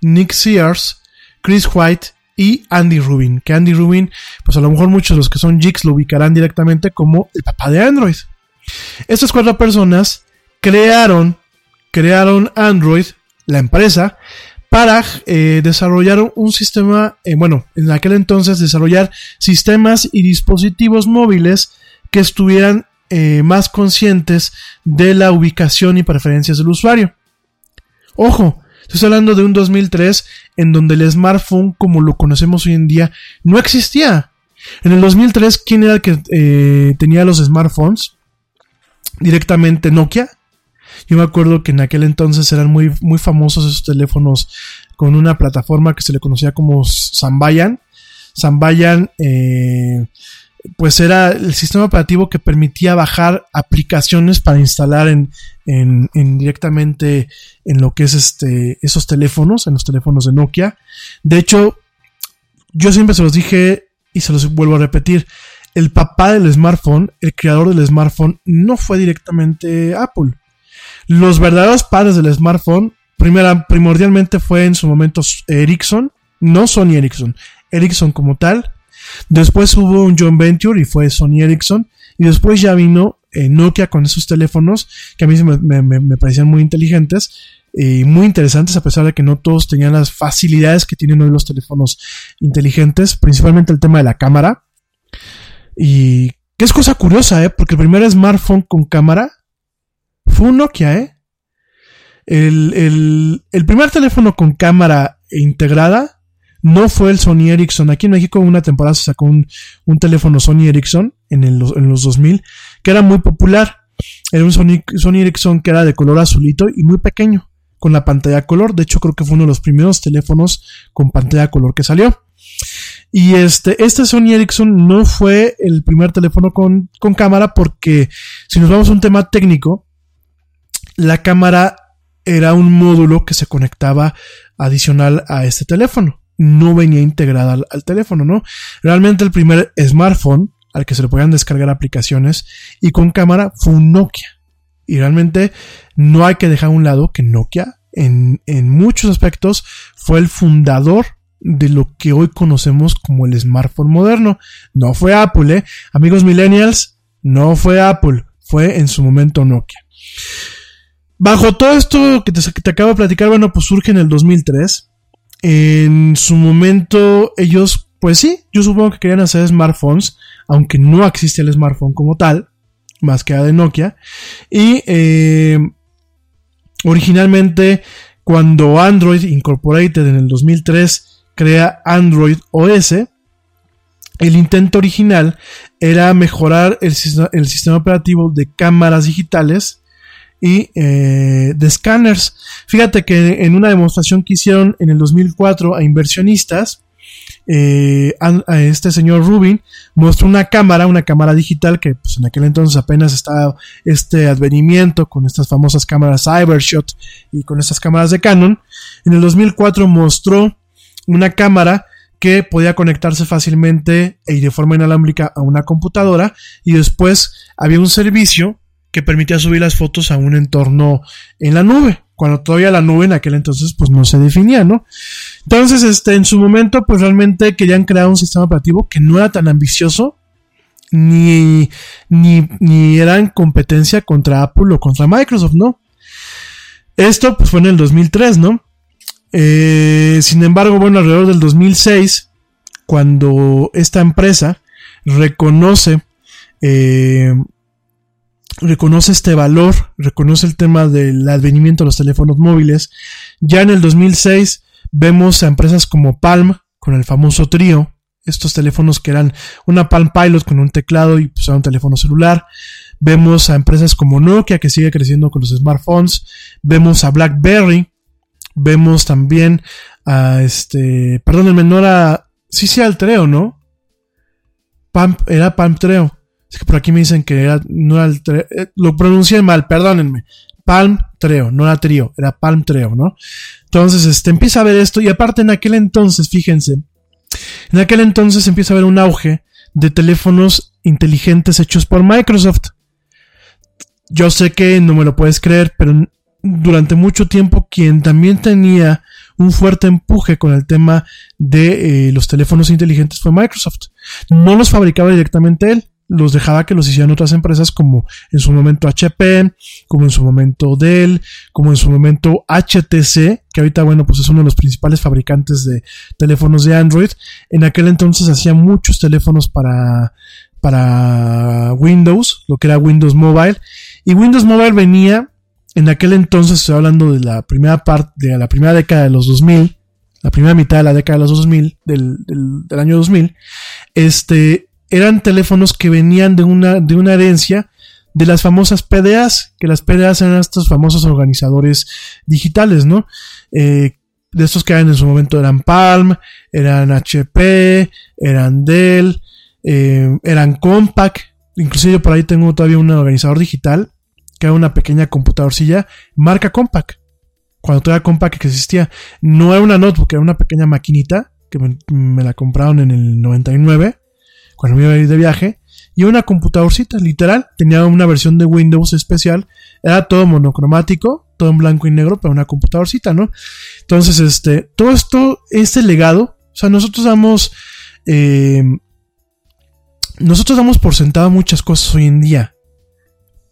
Nick Sears, Chris White y Andy Rubin. Que Andy Rubin, pues a lo mejor muchos de los que son geeks lo ubicarán directamente como el papá de Android. Estas cuatro personas crearon, crearon Android, la empresa, para eh, desarrollar un sistema, eh, bueno, en aquel entonces desarrollar sistemas y dispositivos móviles que estuvieran eh, más conscientes de la ubicación y preferencias del usuario. Ojo, estoy hablando de un 2003 en donde el smartphone como lo conocemos hoy en día no existía. En el 2003, ¿quién era el que tenía los smartphones? Directamente Nokia. Yo me acuerdo que en aquel entonces eran muy, muy famosos esos teléfonos con una plataforma que se le conocía como Sambayan. Sambayan, eh, pues era el sistema operativo que permitía bajar aplicaciones para instalar en, en, en directamente en lo que es este, esos teléfonos, en los teléfonos de Nokia. De hecho, yo siempre se los dije y se los vuelvo a repetir. El papá del smartphone, el creador del smartphone, no fue directamente Apple. Los verdaderos padres del smartphone, primera, primordialmente fue en su momento Ericsson, no Sony Ericsson, Ericsson como tal. Después hubo un John Venture y fue Sony Ericsson. Y después ya vino eh, Nokia con esos teléfonos que a mí me, me, parecían muy inteligentes y muy interesantes a pesar de que no todos tenían las facilidades que tienen hoy los teléfonos inteligentes, principalmente el tema de la cámara. Y que es cosa curiosa, ¿eh? Porque el primer smartphone con cámara fue un Nokia, ¿eh? El, el, el primer teléfono con cámara integrada no fue el Sony Ericsson. Aquí en México una temporada se sacó un, un teléfono Sony Ericsson en, el, en los 2000 que era muy popular. Era un Sony, Sony Ericsson que era de color azulito y muy pequeño, con la pantalla color. De hecho, creo que fue uno de los primeros teléfonos con pantalla color que salió. Y este, este Sony Ericsson no fue el primer teléfono con, con cámara porque si nos vamos a un tema técnico, la cámara era un módulo que se conectaba adicional a este teléfono. No venía integrada al, teléfono, ¿no? Realmente el primer smartphone al que se le podían descargar aplicaciones y con cámara fue un Nokia. Y realmente no hay que dejar a un lado que Nokia en, en muchos aspectos fue el fundador de lo que hoy conocemos como el smartphone moderno. No fue Apple, ¿eh? Amigos millennials, no fue Apple, fue en su momento Nokia. Bajo todo esto que te, acabo de platicar, bueno, pues surge en el 2003. En su momento ellos, pues sí, yo supongo que querían hacer smartphones, aunque no existe el smartphone como tal, más que de Nokia. Y eh, originalmente, cuando Android Incorporated en el 2003 crea Android OS, el intento original era mejorar el sistema operativo de cámaras digitales y eh, de scanners. Fíjate que en una demostración que hicieron en el 2004 a inversionistas, eh, a, este señor Rubin mostró una cámara, una cámara digital que pues, en aquel entonces apenas estaba este advenimiento con estas famosas cámaras Cybershot y con estas cámaras de Canon. En el 2004 mostró una cámara que podía conectarse fácilmente y de forma inalámbrica a una computadora y después había un servicio que permitía subir las fotos a un entorno en la nube, cuando todavía la nube en aquel entonces pues no se definía, ¿no? Entonces, este, en su momento pues realmente querían crear un sistema operativo que no era tan ambicioso, ni, ni, ni era en competencia contra Apple o contra Microsoft, ¿no? Esto pues fue en el 2003, ¿no? Eh, sin embargo, bueno, alrededor del 2006, cuando esta empresa reconoce eh, reconoce este valor, reconoce el tema del advenimiento de los teléfonos móviles. Ya en el 2006 vemos a empresas como Palm con el famoso trío, estos teléfonos que eran una Palm Pilot con un teclado y pues, un teléfono celular. Vemos a empresas como Nokia que sigue creciendo con los smartphones. Vemos a BlackBerry. Vemos también a este, perdónenme, no era, sí, sí, al Treo, ¿no? Era Palm Treo. Es que por aquí me dicen que era, no era el eh, lo pronuncié mal, perdónenme. Palm Treo, no era trío, era Palm Treo, ¿no? Entonces, este, empieza a ver esto y aparte en aquel entonces, fíjense, en aquel entonces empieza a haber un auge de teléfonos inteligentes hechos por Microsoft. Yo sé que no me lo puedes creer, pero durante mucho tiempo quien también tenía un fuerte empuje con el tema de eh, los teléfonos inteligentes fue Microsoft. No los fabricaba directamente él, los dejaba que los hicieran otras empresas como en su momento HP, como en su momento Dell, como en su momento HTC, que ahorita bueno pues es uno de los principales fabricantes de teléfonos de Android. En aquel entonces hacía muchos teléfonos para para Windows, lo que era Windows Mobile, y Windows Mobile venía en aquel entonces, estoy hablando de la primera parte, de la primera década de los 2000, la primera mitad de la década de los 2000, del, del, del año 2000, este, eran teléfonos que venían de una, de una herencia de las famosas PDAs, que las PDAs eran estos famosos organizadores digitales, ¿no? Eh, de estos que eran en su momento eran Palm, eran HP, eran Dell, eh, eran Compaq, inclusive yo por ahí tengo todavía un organizador digital, que era una pequeña computadorcilla, marca Compaq. Cuando todavía Compaq que existía, no era una notebook, era una pequeña maquinita, que me, me la compraron en el 99, cuando me iba a ir de viaje, y una computadorcita, literal, tenía una versión de Windows especial, era todo monocromático, todo en blanco y negro, pero una computadorcita, ¿no? Entonces, este, todo esto, este legado, o sea, nosotros damos, eh, nosotros damos por sentado muchas cosas hoy en día,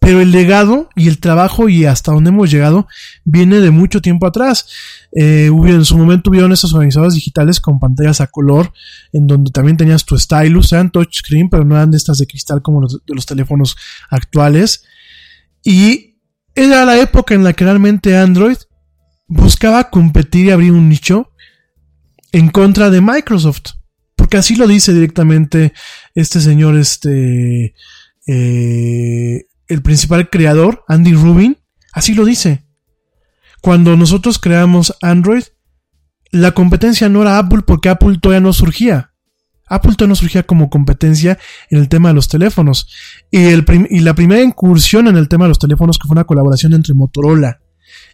pero el legado y el trabajo y hasta donde hemos llegado viene de mucho tiempo atrás. Eh, en su momento hubieron estos organizadores digitales con pantallas a color, en donde también tenías tu stylus, eran touchscreen, pero no eran de estas de cristal como los de los teléfonos actuales. Y era la época en la que realmente Android buscaba competir y abrir un nicho en contra de Microsoft. Porque así lo dice directamente este señor, este, eh, el principal creador, Andy Rubin, así lo dice. Cuando nosotros creamos Android, la competencia no era Apple porque Apple todavía no surgía. Apple todavía no surgía como competencia en el tema de los teléfonos. Y, la primera incursión en el tema de los teléfonos, que fue una colaboración entre Motorola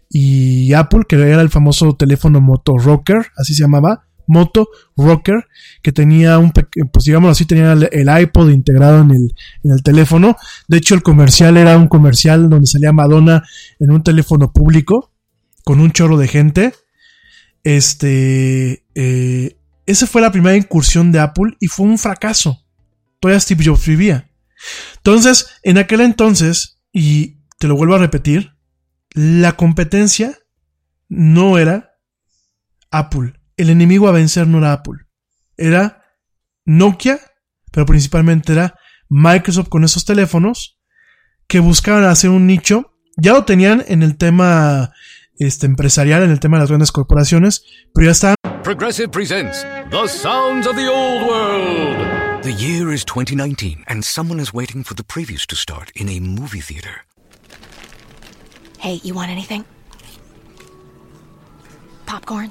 y Apple, que era el famoso teléfono Moto Rocker, así se llamaba, Moto Rocker, que tenía un, pues digamos así, tenía el, el iPod integrado en el, en el teléfono. De hecho, el comercial era un comercial donde salía Madonna en un teléfono público, con un chorro de gente. Este, eh, esa fue la primera incursión de Apple y fue un fracaso. Todavía Steve Jobs vivía. Entonces, en aquel entonces, y te lo vuelvo a repetir, la competencia no era Apple. El enemigo a vencer no era Apple. Era Nokia, pero principalmente era Microsoft con esos teléfonos que buscaban hacer un nicho. Ya lo tenían en el tema este, empresarial, en el tema de las grandes corporaciones, pero ya estaban Progressive presents The Sounds of the Old World. The year is 2019, and someone is waiting for the previews to start in a movie theater. Hey, you want anything? Popcorn?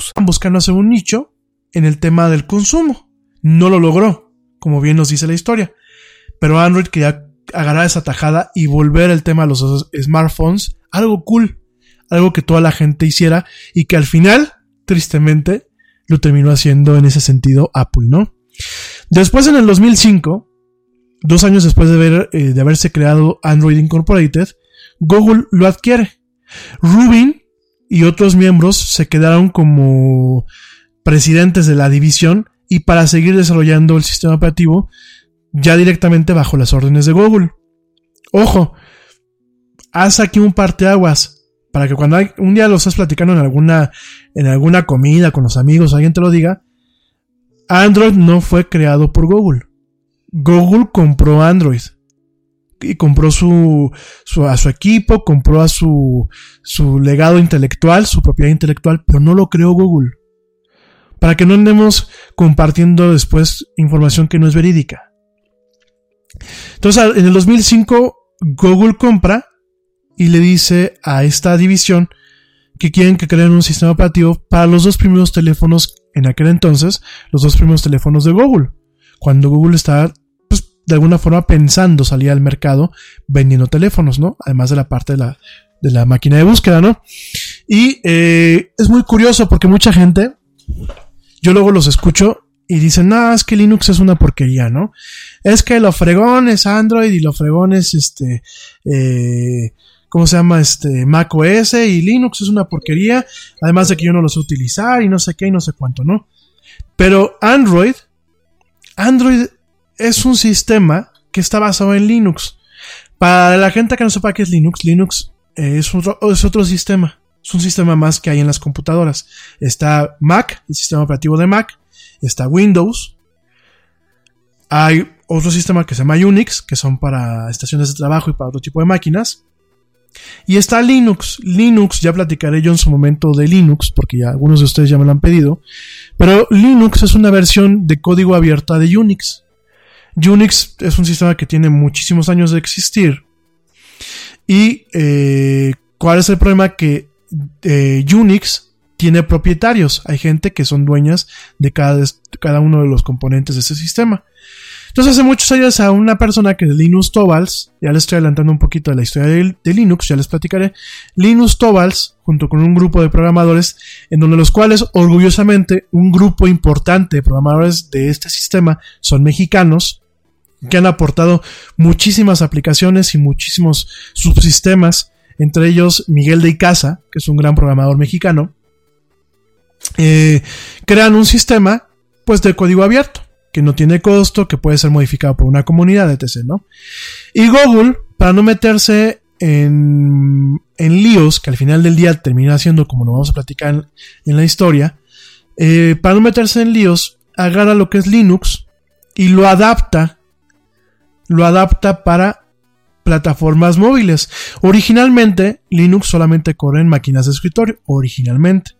Buscando hacer un nicho en el tema del consumo. No lo logró, como bien nos dice la historia. Pero Android quería agarrar esa tajada y volver el tema de los smartphones algo cool, algo que toda la gente hiciera y que al final, tristemente, lo terminó haciendo en ese sentido Apple, ¿no? Después en el 2005, dos años después de, eh, de haberse creado Android Incorporated, Google lo adquiere. Rubin y otros miembros se quedaron como presidentes de la división y para seguir desarrollando el sistema operativo ya directamente bajo las órdenes de Google. Ojo, haz aquí un parteaguas para que cuando hay- un día lo estás platicando en alguna, en alguna comida con los amigos, alguien te lo diga. Android no fue creado por Google. Google compró Android. Y compró su, su- a su equipo, compró a su, su legado intelectual, su propiedad intelectual, pero no lo creó Google. Para que no andemos compartiendo después información que no es verídica. Entonces, en el 2005, Google compra y le dice a esta división que quieren que creen un sistema operativo para los dos primeros teléfonos en aquel entonces, los dos primeros teléfonos de Google. Cuando Google estaba, de alguna forma pensando salir al mercado vendiendo teléfonos, ¿no? Además de la parte de la, de la máquina de búsqueda, ¿no? Y eh, es muy curioso porque mucha gente, yo luego los escucho y dicen, no, es que Linux es una porquería, ¿no? Es que lo fregón es Android y lo fregón es este, eh, ¿cómo se llama? Este, Mac OS y Linux es una porquería, además de que yo no lo sé utilizar y no sé qué y no sé cuánto, ¿no? Pero Android, Android es un sistema que está basado en Linux. Para la gente que no sepa qué es Linux, Linux eh, es otro, es otro sistema. Es un sistema más que hay en las computadoras. Está Mac, el sistema operativo de Mac. Está Windows. Hay otro sistema que se llama Unix, que son para estaciones de trabajo y para otro tipo de máquinas. Y está Linux. Linux, ya platicaré yo en su momento de Linux, porque ya algunos de ustedes ya me lo han pedido. Pero Linux es una versión de código abierta de Unix. Unix es un sistema que tiene muchísimos años de existir. Y eh, ¿cuál es el problema? Que eh, Unix tiene propietarios. Hay gente que son dueñas de cada, cada uno de los componentes de ese sistema. Entonces hace muchos años a una persona que es Linus Torvalds, ya les estoy adelantando un poquito de la historia de, de Linux, ya les platicaré, Linus Torvalds, junto con un grupo de programadores, en donde los cuales orgullosamente un grupo importante de programadores de este sistema son mexicanos, que han aportado muchísimas aplicaciones y muchísimos subsistemas, entre ellos Miguel de Icaza, que es un gran programador mexicano, eh, crean un sistema pues de código abierto que no tiene costo, que puede ser modificado por una comunidad, etc. ¿no? Y Google, para no meterse en, en líos, que al final del día termina siendo como lo vamos a platicar en, la historia, eh, para no meterse en líos, agarra lo que es Linux y lo adapta, lo adapta para plataformas móviles. Originalmente, Linux solamente corre en máquinas de escritorio, originalmente.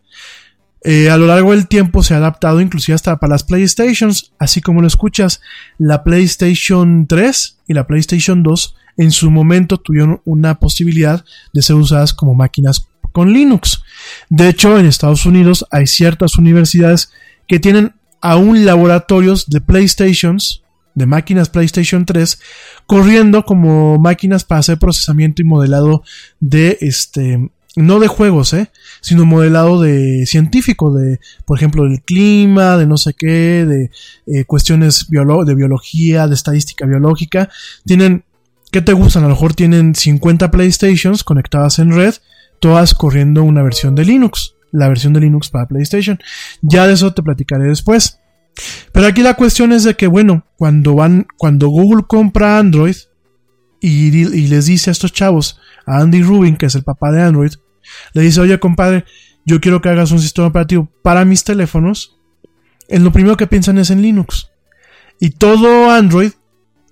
Eh, a lo largo del tiempo se ha adaptado inclusive hasta para las PlayStations, así como lo escuchas, la PlayStation 3 y la PlayStation 2 en su momento tuvieron una posibilidad de ser usadas como máquinas con Linux. De hecho, en Estados Unidos hay ciertas universidades que tienen aún laboratorios de PlayStations, de máquinas PlayStation 3, corriendo como máquinas para hacer procesamiento y modelado de este no de juegos, ¿eh? sino modelado de científico, de, por ejemplo, del clima, de no sé qué, de eh, cuestiones biolo de biología, de estadística biológica. Tienen, ¿qué te gustan? A lo mejor tienen 50 PlayStations conectadas en red, todas corriendo una versión de Linux, la versión de Linux para PlayStation. Ya de eso te platicaré después. Pero aquí la cuestión es de que, bueno, cuando van, cuando Google compra Android y, les dice a estos chavos, a Andy Rubin, que es el papá de Android, le dice, oye compadre, yo quiero que hagas un sistema operativo para mis teléfonos, en lo primero que piensan es en Linux. Y todo Android,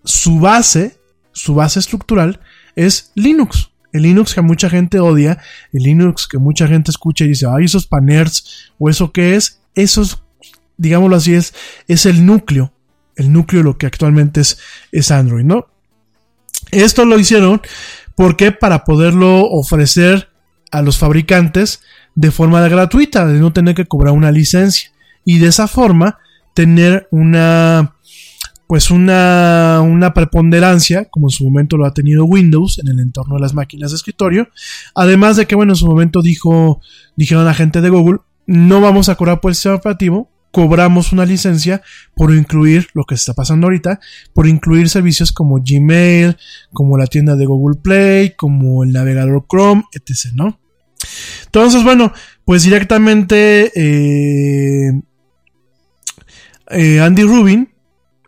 su base, su base estructural es Linux. El Linux que mucha gente odia, el Linux que mucha gente escucha y dice, ay, esos paners, o eso que es, eso es, digámoslo así, es, es el núcleo, el núcleo de lo que actualmente es, es Android, ¿no? Esto lo hicieron porque para poderlo ofrecer a los fabricantes de forma gratuita, de no tener que cobrar una licencia. Y de esa forma tener una pues una, una preponderancia, como en su momento lo ha tenido Windows en el entorno de las máquinas de escritorio. Además de que, bueno, en su momento dijo, dijeron la gente de Google, no vamos a cobrar por el sistema operativo, cobramos una licencia por incluir lo que está pasando ahorita, por incluir servicios como Gmail, como la tienda de Google Play, como el navegador Chrome, etc. ¿no? Entonces, bueno, pues directamente eh, eh, Andy Rubin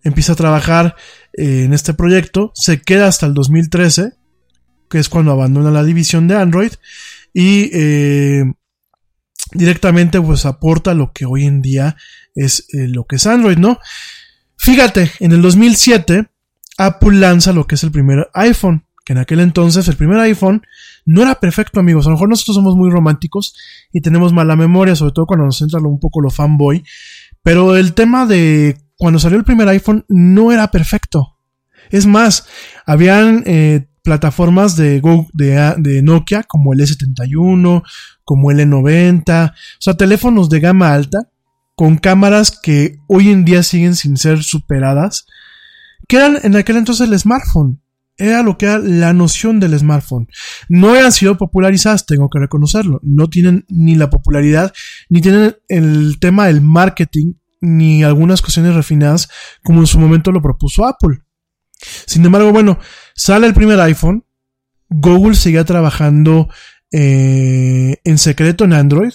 empieza a trabajar eh, en este proyecto, se queda hasta el 2013, que es cuando abandona la división de Android, y directamente pues aporta lo que hoy en día es eh, lo que es Android, ¿no? Fíjate, en el 2007, Apple lanza lo que es el primer iPhone, que en aquel entonces el primer iPhone no era perfecto, amigos. A lo mejor nosotros somos muy románticos y tenemos mala memoria, sobre todo cuando nos entra un poco lo fanboy. Pero el tema de cuando salió el primer iPhone no era perfecto. Es más, habían eh, plataformas de, Go- de, de Nokia como el S71, como el E90, o sea, teléfonos de gama alta con cámaras que hoy en día siguen sin ser superadas, que eran en aquel entonces el smartphone. Era lo que era la noción del smartphone. No han sido popularizadas, tengo que reconocerlo. No tienen ni la popularidad, ni tienen el tema del marketing, ni algunas cuestiones refinadas como en su momento lo propuso Apple. Sin embargo, bueno, sale el primer iPhone, Google seguía trabajando eh, en secreto en Android,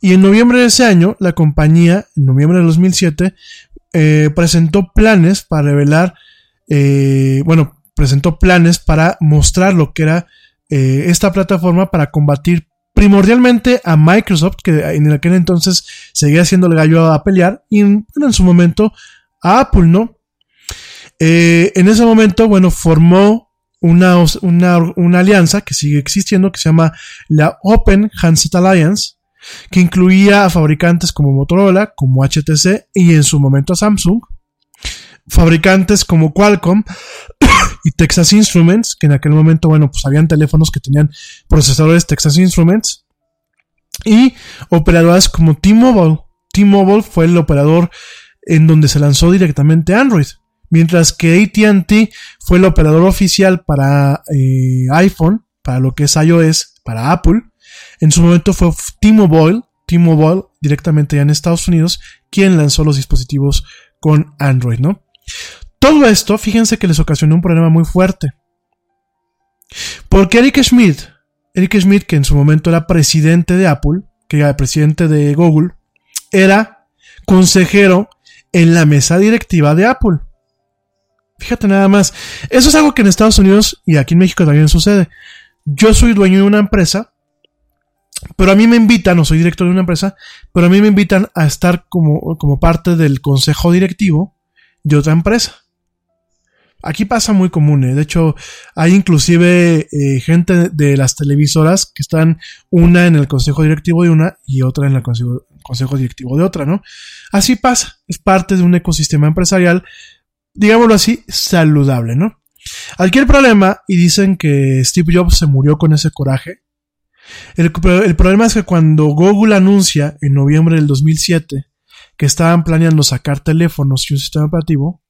y en noviembre de ese año, la compañía, en noviembre de 2007, eh, presentó planes para revelar, eh, bueno, presentó planes para mostrar lo que era esta plataforma para combatir primordialmente a Microsoft, que en aquel entonces seguía siendo el gallo a pelear, y en, bueno, en su momento a Apple, ¿no? En ese momento, bueno, formó una, una, una alianza que sigue existiendo, que se llama la Open Handset Alliance, que incluía a fabricantes como Motorola, como HTC y en su momento Samsung, fabricantes como Qualcomm y Texas Instruments, que en aquel momento, bueno, pues habían teléfonos que tenían procesadores Texas Instruments, y operadoras como T-Mobile. T-Mobile fue el operador en donde se lanzó directamente Android, mientras que ATT fue el operador oficial para eh, iPhone, para lo que es iOS, para Apple. En su momento fue T-Mobile, T-Mobile directamente ya en Estados Unidos, quien lanzó los dispositivos con Android, ¿no? Todo esto, fíjense que les ocasionó un problema muy fuerte. Porque Eric Schmidt, Eric Schmidt, que en su momento era presidente de Apple, que era presidente de Google, era consejero en la mesa directiva de Apple. Fíjate nada más. Eso es algo que en Estados Unidos y aquí en México también sucede. Yo soy dueño de una empresa, pero a mí me invitan, no soy director de una empresa, pero a mí me invitan a estar como, como parte del consejo directivo de otra empresa. Aquí pasa muy común, ¿eh? de hecho hay inclusive eh, gente de las televisoras que están una en el consejo directivo de una y otra en el consejo, consejo directivo de otra, ¿no? Así pasa, es parte de un ecosistema empresarial, digámoslo así, saludable, ¿no? Aquí el problema, y dicen que Steve Jobs se murió con ese coraje, el, problema es que cuando Google anuncia en noviembre del 2007 que estaban planeando sacar teléfonos y un sistema operativo,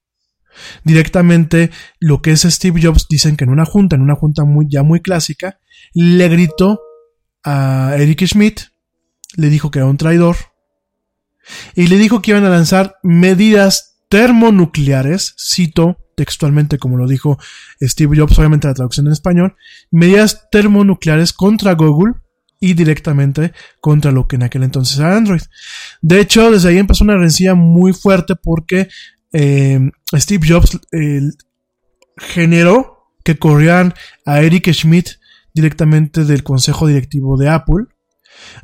directamente lo que es Steve Jobs dicen que en una junta, en una junta muy, ya muy clásica, le gritó a Eric Schmidt, le dijo que era un traidor, y le dijo que iban a lanzar medidas termonucleares, cito textualmente como lo dijo Steve Jobs, obviamente la traducción en español, medidas termonucleares contra Google y directamente contra lo que en aquel entonces era Android. De hecho, desde ahí empezó una rencilla muy fuerte porque eh, Steve Jobs eh, generó que corrieran a Eric Schmidt directamente del consejo directivo de Apple.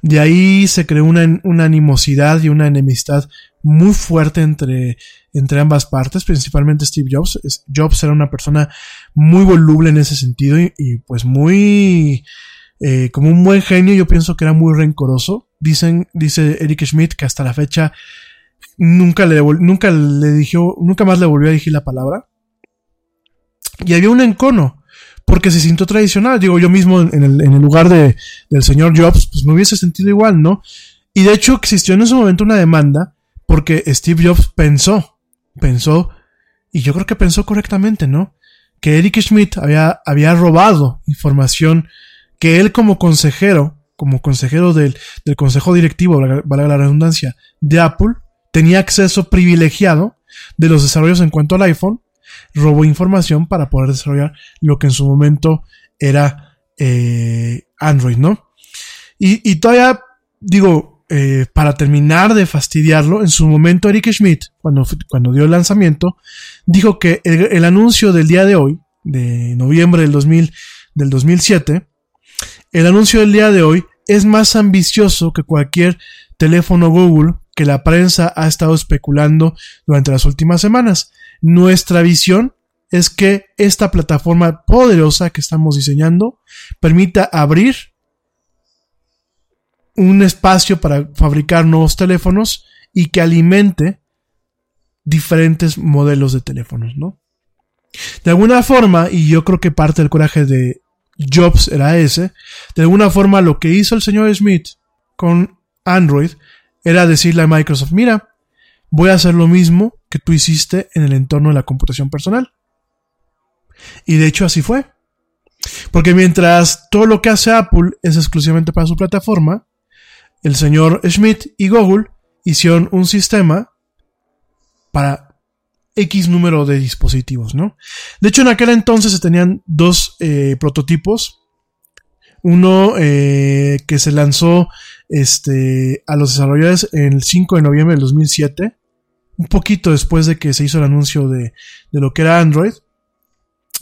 De ahí se creó una, una animosidad y una enemistad muy fuerte entre, entre ambas partes, principalmente Steve Jobs. Jobs era una persona muy voluble en ese sentido y, pues muy, eh, como un buen genio, yo pienso que era muy rencoroso. Dicen, dice Eric Schmidt que hasta la fecha nunca le, nunca le dijo, nunca más le volvió a decir la palabra. Y había un encono, porque se sintió tradicional. Digo, yo mismo en el, en el lugar de, del señor Jobs, pues me hubiese sentido igual, ¿no? Y de hecho existió en ese momento una demanda, porque Steve Jobs pensó, pensó, y yo creo que pensó correctamente, ¿no? Que Eric Schmidt había, había robado información que él como consejero, como consejero del, del consejo directivo, valga la redundancia, de Apple, tenía acceso privilegiado de los desarrollos en cuanto al iPhone, robó información para poder desarrollar lo que en su momento era eh, Android, ¿no? Y, y todavía, digo, eh, para terminar de fastidiarlo, en su momento Eric Schmidt, cuando, cuando dio el lanzamiento, dijo que el, anuncio del día de hoy, de noviembre del, 2000, del 2007, el anuncio del día de hoy es más ambicioso que cualquier teléfono Google que la prensa ha estado especulando durante las últimas semanas. Nuestra visión es que esta plataforma poderosa que estamos diseñando permita abrir un espacio para fabricar nuevos teléfonos y que alimente diferentes modelos de teléfonos, ¿no? De alguna forma, y yo creo que parte del coraje de Jobs era ese, de alguna forma lo que hizo el señor Smith con Android era decirle a Microsoft, mira, voy a hacer lo mismo que tú hiciste en el entorno de la computación personal. Y de hecho así fue. Porque mientras todo lo que hace Apple es exclusivamente para su plataforma, el señor Schmidt y Google hicieron un sistema para X número de dispositivos, ¿no? De hecho, en aquel entonces se tenían dos eh, prototipos. Uno eh, que se lanzó este, a los desarrolladores el 5 de noviembre del 2007, un poquito después de que se hizo el anuncio de, de lo que era Android.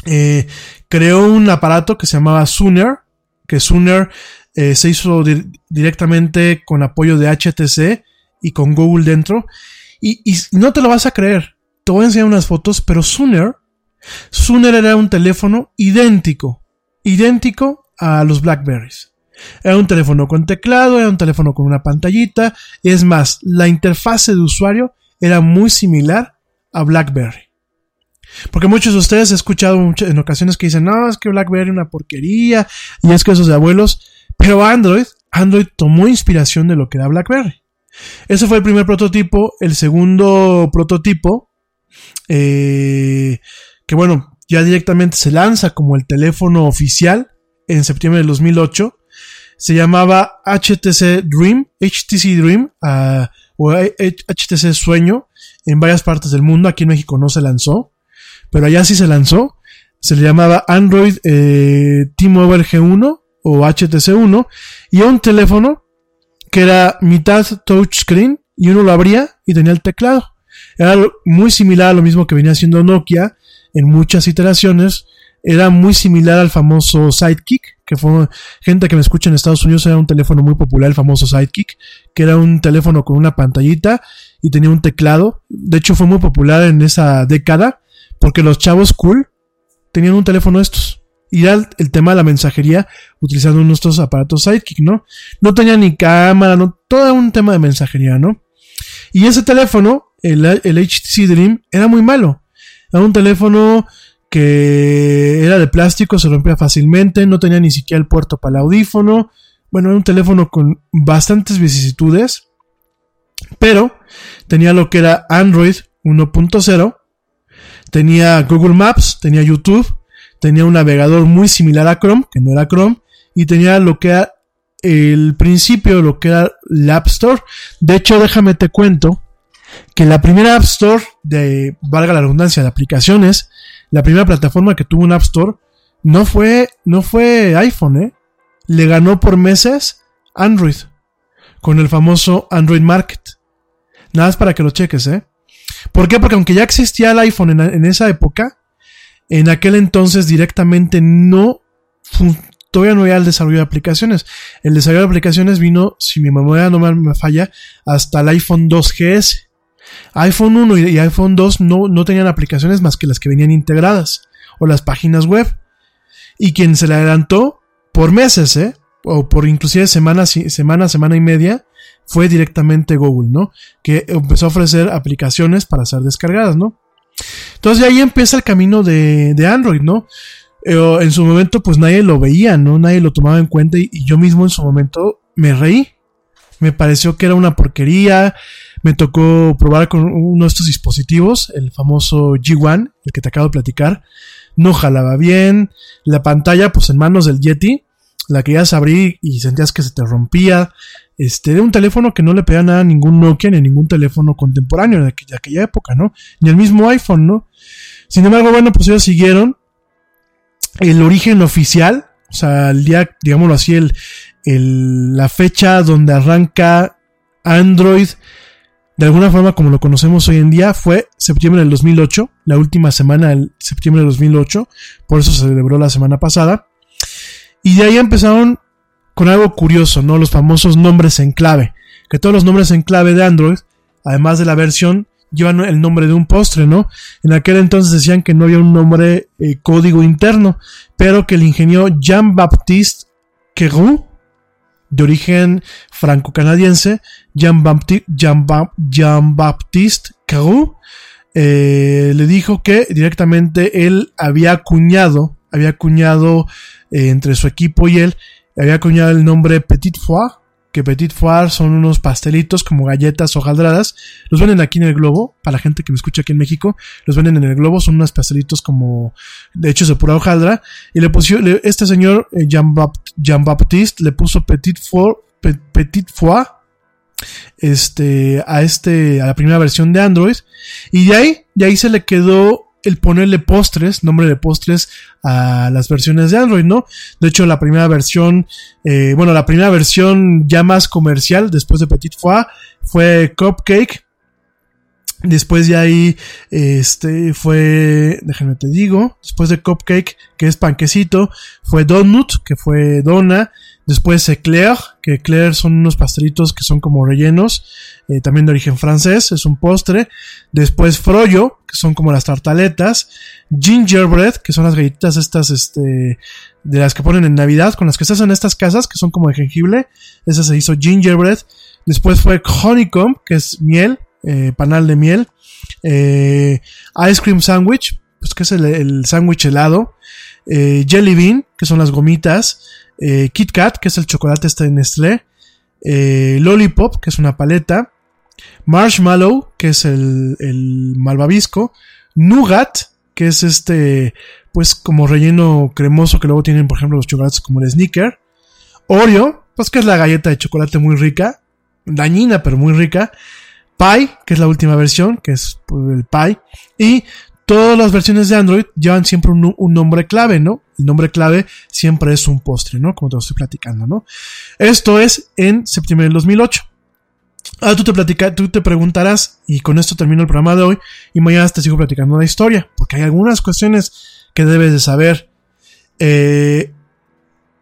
Eh, creó un aparato que se llamaba Sooner, que Sooner eh, se hizo di- directamente con apoyo de HTC y con Google dentro. Y, no te lo vas a creer. Te voy a enseñar unas fotos, pero Sooner, Sooner era un teléfono idéntico, idéntico a los Blackberries. Era un teléfono con teclado, era un teléfono con una pantallita. Es más, la interfase de usuario era muy similar a BlackBerry. Porque muchos de ustedes he escuchado en ocasiones que dicen, no, es que BlackBerry es una porquería, y es que esos de abuelos. Pero Android, Android tomó inspiración de lo que era BlackBerry. Ese fue el primer prototipo. El segundo prototipo, eh, que bueno, ya directamente se lanza como el teléfono oficial en septiembre del 2008, se llamaba HTC Dream, HTC Dream, ah, o HTC Sueño, en varias partes del mundo. Aquí en México no se lanzó, pero allá sí se lanzó. Se le llamaba Android eh, T-Mobile G1 o HTC1 y un teléfono que era mitad touchscreen y uno lo abría y tenía el teclado. Era muy similar a lo mismo que venía haciendo Nokia en muchas iteraciones. Era muy similar al famoso Sidekick, que fue gente que me escucha en Estados Unidos, era un teléfono muy popular, el famoso Sidekick, que era un teléfono con una pantallita y tenía un teclado. De hecho, fue muy popular en esa década porque los chavos cool tenían un teléfono estos. El, el tema de la mensajería utilizando nuestros aparatos Sidekick, ¿no? No tenía ni cámara, no, todo un tema de mensajería, ¿no? Y ese teléfono, el, el HTC Dream, era muy malo. Era un teléfono que era de plástico, se rompía fácilmente, no tenía ni siquiera el puerto para el audífono. Bueno, era un teléfono con bastantes vicisitudes, pero tenía lo que era Android 1.0, tenía Google Maps, tenía YouTube, tenía un navegador muy similar a Chrome, que no era Chrome, y tenía lo que era el principio, lo que era la App Store. De hecho, déjame te cuento que la primera App Store de, valga la redundancia, de aplicaciones, la primera plataforma que tuvo un App Store, no fue, no fue iPhone, ¿eh? Le ganó por meses Android, con el famoso Android Market. Nada más para que lo cheques, ¿eh? ¿Por qué? Porque aunque ya existía el iPhone en, en esa época, en aquel entonces directamente no todavía no había el desarrollo de aplicaciones. El desarrollo de aplicaciones vino, si mi memoria no me falla, hasta el iPhone 2GS. iPhone 1 y iPhone 2 no, no tenían aplicaciones más que las que venían integradas o las páginas web. Y quien se le adelantó por meses, ¿eh? O por inclusive semanas, semana, semana y media, fue directamente Google, ¿no? Que empezó a ofrecer aplicaciones para ser descargadas, ¿no? Entonces ahí empieza el camino de, de Android, ¿no? Eh, en su momento pues nadie lo veía, ¿no? Nadie lo tomaba en cuenta y, y yo mismo en su momento me reí. Me pareció que era una porquería. Me tocó probar con uno de estos dispositivos, el famoso G1, el que te acabo de platicar. No jalaba bien. La pantalla pues en manos del Yeti. La querías abrir y sentías que se te rompía. Este, era un teléfono que no le pedía nada a ningún Nokia ni a ningún teléfono contemporáneo de aquella, de época, ¿no? Ni el mismo iPhone, ¿no? Sin embargo, bueno, pues ellos siguieron el origen oficial, o sea, el día, digámoslo así, el, el- la fecha donde arranca Android, de alguna forma como lo conocemos hoy en día, fue septiembre del 2008, la última semana del septiembre del 2008, por eso se celebró la semana pasada. Y de ahí empezaron con algo curioso, ¿no? Los famosos nombres en clave, que todos los nombres en clave de Android, además de la versión, llevan el nombre de un postre, ¿no? En aquel entonces decían que no había un nombre eh, código interno, pero que el ingeniero Jean-Baptiste Querou, de origen franco-canadiense, Jean-Baptiste Jean Jean-Baptiste Querou, eh, le dijo que directamente él había acuñado, había acuñado eh, entre su equipo y él, había acuñado el nombre Petit Foie, que Petit Foire son unos pastelitos como galletas hojaldradas. Los venden aquí en el globo, para la gente que me escucha aquí en México, los venden en el globo, son unos pastelitos como de hechos de pura hojaldra. Y le puso, este señor, eh, Jean, Bapt- Jean Baptiste, le puso Petit Foire, Pe- Petit Foie, este, a este, a la primera versión de Android. Y de ahí, de ahí se le quedó el ponerle postres, nombre de postres a las versiones de Android, ¿no? De hecho, la primera versión, eh, bueno, la primera versión ya más comercial, después de Petit Foie, fue Cupcake. Después de ahí, este, fue, déjame te digo, después de Cupcake, que es panquecito, fue Donut, que fue dona, después Eclair, que Eclair son unos pastelitos que son como rellenos, eh, también de origen francés, es un postre, después Froyo, que son como las tartaletas, Gingerbread, que son las galletitas estas, este, de las que ponen en Navidad, con las que se hacen estas casas, que son como de jengibre, esa se hizo Gingerbread, después fue Honeycomb, que es miel, eh, panal de miel, eh, Ice Cream Sandwich, pues que es el, sándwich helado, Jelly Bean, que son las gomitas, eh, Kit Kat, que es el chocolate este de Nestlé, eh, Lollipop, que es una paleta, Marshmallow, que es el, el malvavisco, Nougat, que es este, pues como relleno cremoso que luego tienen, por ejemplo, los chocolates como el Snicker, Oreo, pues que es la galleta de chocolate muy rica, dañina pero muy rica, Pie, que es la última versión, que es pues, el Pie, y todas las versiones de Android llevan siempre un, un nombre clave, ¿no? El nombre clave siempre es un postre, ¿no? Como te lo estoy platicando, ¿no? Esto es en septiembre del 2008. Ahora tú te, platica, tú te preguntarás, y con esto termino el programa de hoy, y mañana te sigo platicando la historia, porque hay algunas cuestiones que debes de saber. Eh,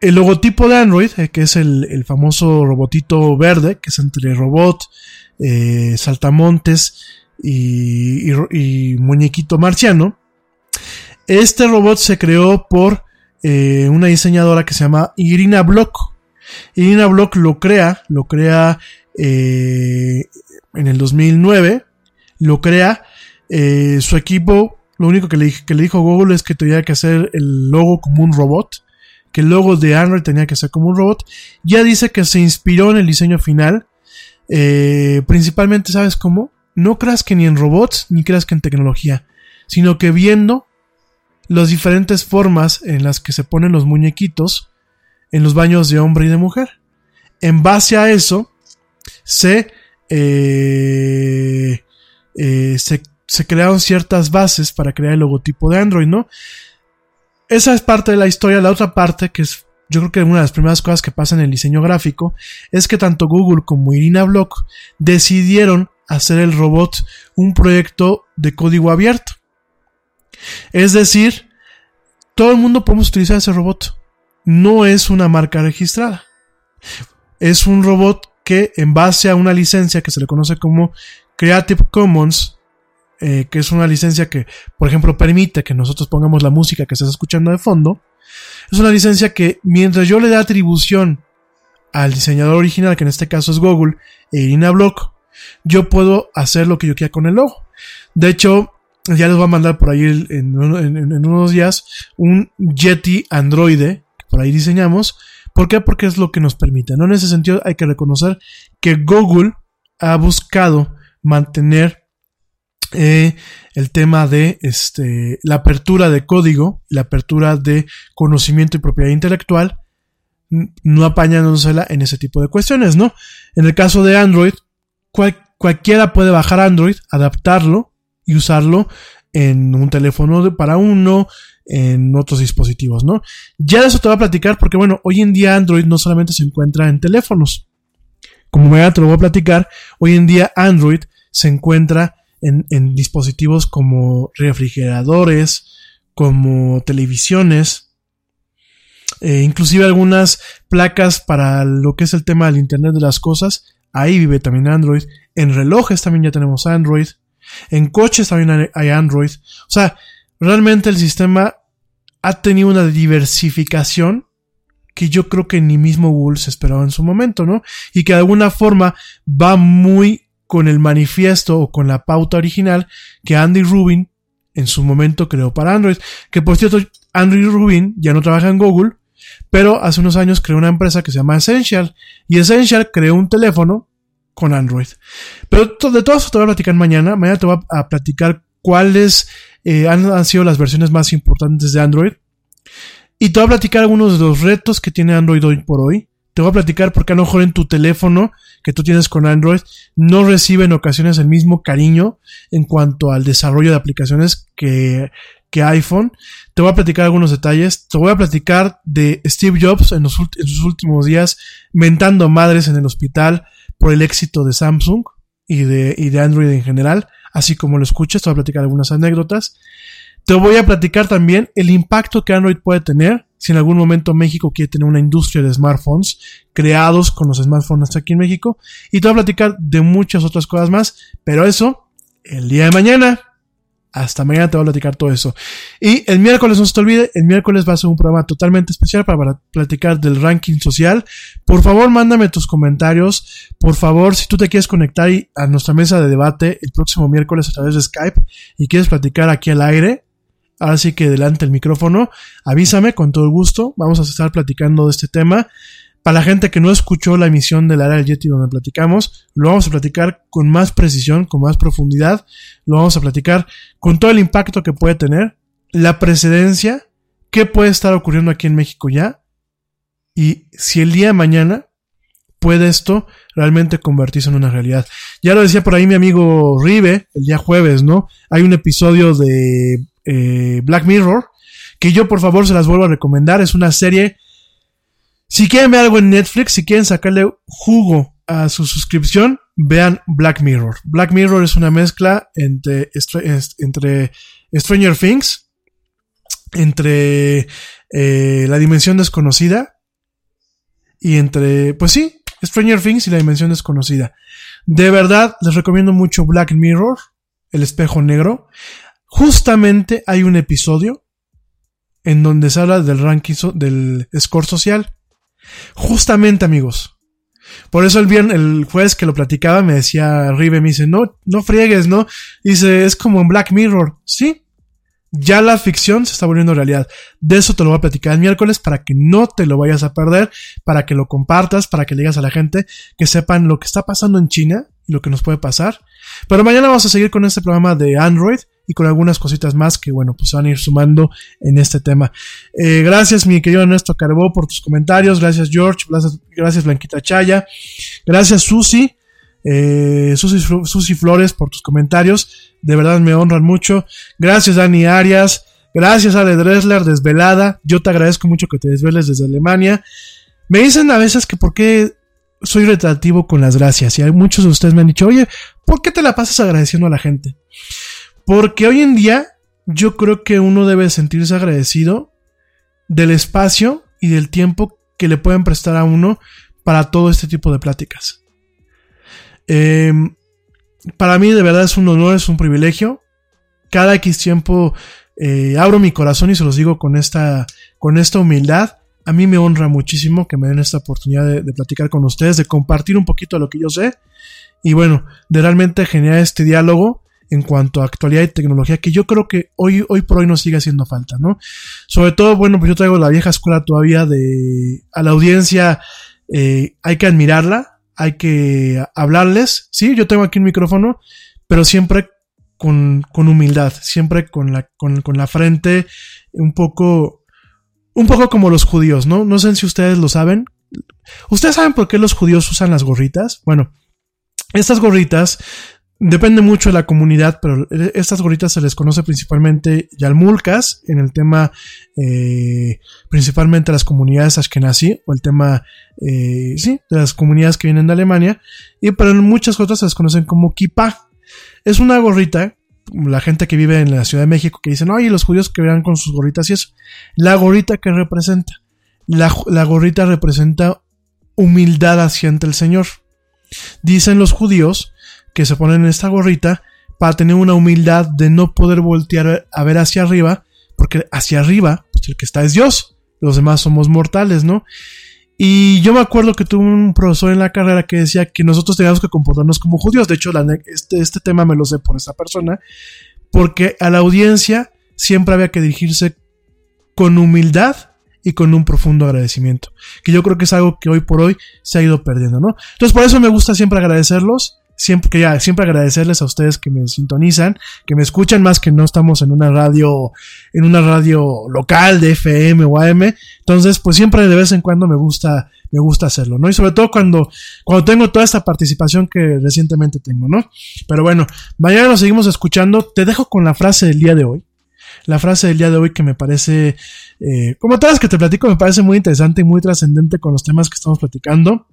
el logotipo de Android, eh, que es el, el famoso robotito verde, que es entre robot, eh, saltamontes y, muñequito marciano. Este robot se creó por eh, una diseñadora que se llama Irina Block. Irina Block lo crea, lo crea eh, en el 2009, lo crea eh, su equipo. Lo único que le, dijo Google es que tenía que hacer el logo como un robot, que el logo de Android tenía que ser como un robot. Ya dice que se inspiró en el diseño final, principalmente, ¿sabes cómo? No creas que ni en robots, ni creas que en tecnología, sino que viendo las diferentes formas en las que se ponen los muñequitos en los baños de hombre y de mujer. En base a eso, se, eh, eh, se, se crearon ciertas bases para crear el logotipo de Android, ¿no? Esa es parte de la historia. La otra parte, que es yo creo que una de las primeras cosas que pasa en el diseño gráfico, es que tanto Google como Irina Block decidieron hacer el robot un proyecto de código abierto. Es decir, todo el mundo podemos utilizar ese robot. No es una marca registrada. Es un robot que en base a una licencia que se le conoce como Creative Commons, eh, que es una licencia que, por ejemplo, permite que nosotros pongamos la música que estás escuchando de fondo, es una licencia que mientras yo le dé atribución al diseñador original, que en este caso es Google, e Irina Block, yo puedo hacer lo que yo quiera con el logo. De hecho, ya les voy a mandar por ahí en, unos días un Yeti Androide, que por ahí diseñamos. ¿Por qué? Porque es lo que nos permite. ¿no? En ese sentido hay que reconocer que Google ha buscado mantener eh, el tema de este, la apertura de código, la apertura de conocimiento y propiedad intelectual, no apañándosela en ese tipo de cuestiones, ¿no? En el caso de Android, cual, cualquiera puede bajar Android, adaptarlo y usarlo en un teléfono para uno, en otros dispositivos, ¿no? Ya de eso te voy a platicar porque, bueno, hoy en día Android no solamente se encuentra en teléfonos. Como mañana te lo voy a platicar, hoy en día Android se encuentra en, en dispositivos como refrigeradores, como televisiones, eh, inclusive algunas placas para lo que es el tema del Internet de las Cosas, ahí vive también Android. En relojes también ya tenemos Android. En coches también hay- Android. O sea, realmente el sistema ha tenido una diversificación que yo creo que ni mismo Google se esperaba en su momento, ¿no? Y que de alguna forma va muy con el manifiesto o con la pauta original que Andy Rubin en su momento creó para Android. Que por cierto, Andy Rubin ya no trabaja en Google, pero hace unos años creó una empresa que se llama Essential. Y Essential creó un teléfono con Android. Pero de todo eso te voy a platicar mañana. Mañana te voy a, platicar cuáles eh, han, sido las versiones más importantes de Android. Y te voy a platicar algunos de los retos que tiene Android hoy por hoy. Te voy a platicar porque a lo mejor en tu teléfono que tú tienes con Android no recibe en ocasiones el mismo cariño en cuanto al desarrollo de aplicaciones que, que iPhone. Te voy a platicar algunos detalles. Te voy a platicar de Steve Jobs en, en sus últimos días mentando madres en el hospital por el éxito de Samsung y de, y de Android en general. Así como lo escuchas, te voy a platicar algunas anécdotas. Te voy a platicar también el impacto que Android puede tener si en algún momento México quiere tener una industria de smartphones creados con los smartphones aquí en México. Y te voy a platicar de muchas otras cosas más, pero eso el día de mañana. Hasta mañana te voy a platicar todo eso. Y el miércoles no se te olvide, el miércoles va a ser un programa totalmente especial para platicar del ranking social. Por favor, mándame tus comentarios. Por favor, si tú te quieres conectar a nuestra mesa de debate el próximo miércoles a través de Skype y quieres platicar aquí al aire, ahora sí que delante el micrófono, avísame con todo gusto. Vamos a estar platicando de este tema. Para la gente que no escuchó la emisión del área del Yeti donde platicamos, lo vamos a platicar con más precisión, con más profundidad. Lo vamos a platicar con todo el impacto que puede tener, la precedencia, qué puede estar ocurriendo aquí en México ya, y si el día de mañana puede esto realmente convertirse en una realidad. Ya lo decía por ahí mi amigo Rive, el día jueves, ¿no? Hay un episodio de eh, Black Mirror, que yo por favor se las vuelvo a recomendar, es una serie si quieren ver algo en Netflix, si quieren sacarle jugo a su suscripción, vean Black Mirror. Black Mirror es una mezcla entre, Stranger Things, entre eh, la dimensión desconocida y entre, pues sí, Stranger Things y la dimensión desconocida. De verdad, les recomiendo mucho Black Mirror, el espejo negro. Justamente hay un episodio en donde se habla del ranking, del score social. Justamente, amigos. Por eso el viernes, el jueves que lo platicaba, me decía Rive, me dice, no, no friegues, ¿no? Dice, es como en Black Mirror. Sí. Ya la ficción se está volviendo realidad. De eso te lo voy a platicar el miércoles para que no te lo vayas a perder, para que lo compartas, para que le digas a la gente que sepan lo que está pasando en China y lo que nos puede pasar. Pero mañana vamos a seguir con este programa de Android y con algunas cositas más que, bueno, pues van a ir sumando en este tema. Eh, gracias, mi querido Ernesto Carbó, por tus comentarios. Gracias, George. Gracias, Blanquita Chaya. Gracias, Susi. Eh, Susi, Susi Flores, por tus comentarios. De verdad me honran mucho. Gracias, Dani Arias. Gracias, Ale Dressler, desvelada. Yo te agradezco mucho que te desveles desde Alemania. Me dicen a veces que por qué soy retractivo con las gracias. Y hay muchos de ustedes me han dicho, oye, ¿por qué te la pasas agradeciendo a la gente? Porque hoy en día yo creo que uno debe sentirse agradecido del espacio y del tiempo que le pueden prestar a uno para todo este tipo de pláticas. Eh, para mí de verdad es un honor, es un privilegio. Cada X tiempo eh, abro mi corazón y se los digo con esta, con esta humildad. A mí me honra muchísimo que me den esta oportunidad de, de platicar con ustedes, de compartir un poquito de lo que yo sé y bueno, de realmente generar este diálogo en cuanto a actualidad y tecnología que yo creo que hoy, hoy por hoy nos sigue haciendo falta, ¿no? Sobre todo, bueno, pues yo traigo la vieja escuela todavía de a la audiencia, eh, hay que admirarla, hay que hablarles, sí, yo tengo aquí un micrófono, pero siempre con, con humildad, siempre con la, con, con la frente un poco, un poco como los judíos, ¿no? No sé si ustedes lo saben. ¿Ustedes saben por qué los judíos usan las gorritas? Bueno, estas gorritas depende mucho de la comunidad, pero estas gorritas se les conoce principalmente yalmulcas en el tema eh, principalmente las comunidades ashkenazi o el tema eh, sí de las comunidades que vienen de Alemania y pero en muchas otras se les conocen como kippah. Es una gorrita la gente que vive en la Ciudad de México que dicen, oye, los judíos que vean con sus gorritas y eso. La gorrita que representa. La, la gorrita representa humildad hacia ante el Señor. Dicen los judíos que se ponen esta gorrita para tener una humildad de no poder voltear a ver hacia arriba, porque hacia arriba, pues el que está es Dios, los demás somos mortales, ¿no? Y yo me acuerdo que tuve un profesor en la carrera que decía que nosotros teníamos que comportarnos como judíos. De hecho, este, este tema me lo sé por esta persona. Porque a la audiencia siempre había que dirigirse con humildad y con un profundo agradecimiento. Que yo creo que es algo que hoy por hoy se ha ido perdiendo, ¿no? Entonces, por eso me gusta siempre agradecerlos. Siempre, que siempre agradecerles a ustedes que me sintonizan, que me escuchan más que no estamos en una radio, en una radio local de FM o AM. Entonces, pues siempre de vez en cuando me gusta, me gusta hacerlo, ¿no? Y sobre todo cuando, cuando tengo toda esta participación que recientemente tengo, ¿no? Pero bueno, mañana nos seguimos escuchando. Te dejo con la frase del día de hoy. La frase del día de hoy que me parece, eh, como todas las que te platico, me parece muy interesante y muy trascendente con los temas que estamos platicando.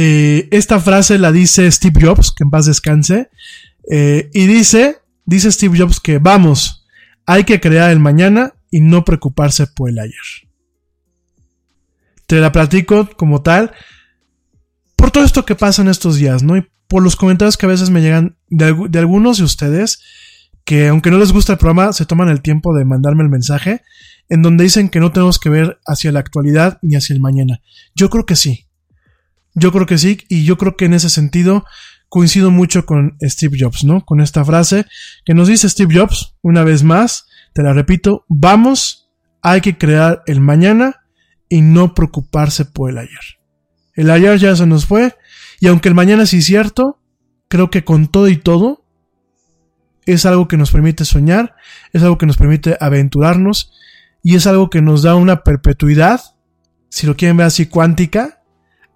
Eh, esta frase la dice Steve Jobs, que en paz descanse, eh, y dice, dice Steve Jobs que vamos, hay que crear el mañana y no preocuparse por el ayer. Te la platico como tal por todo esto que pasa en estos días, ¿no? Y por los comentarios que a veces me llegan de, de algunos de ustedes que aunque no les gusta el programa, se toman el tiempo de mandarme el mensaje en donde dicen que no tenemos que ver hacia la actualidad ni hacia el mañana. Yo creo que sí. Yo creo que sí, y yo creo que en ese sentido coincido mucho con Steve Jobs, ¿no? Con esta frase que nos dice Steve Jobs, una vez más, te la repito, vamos, hay que crear el mañana y no preocuparse por el ayer. El ayer ya se nos fue, y aunque el mañana es incierto, creo que con todo y todo, es algo que nos permite soñar, es algo que nos permite aventurarnos, y es algo que nos da una perpetuidad, si lo quieren ver así, cuántica,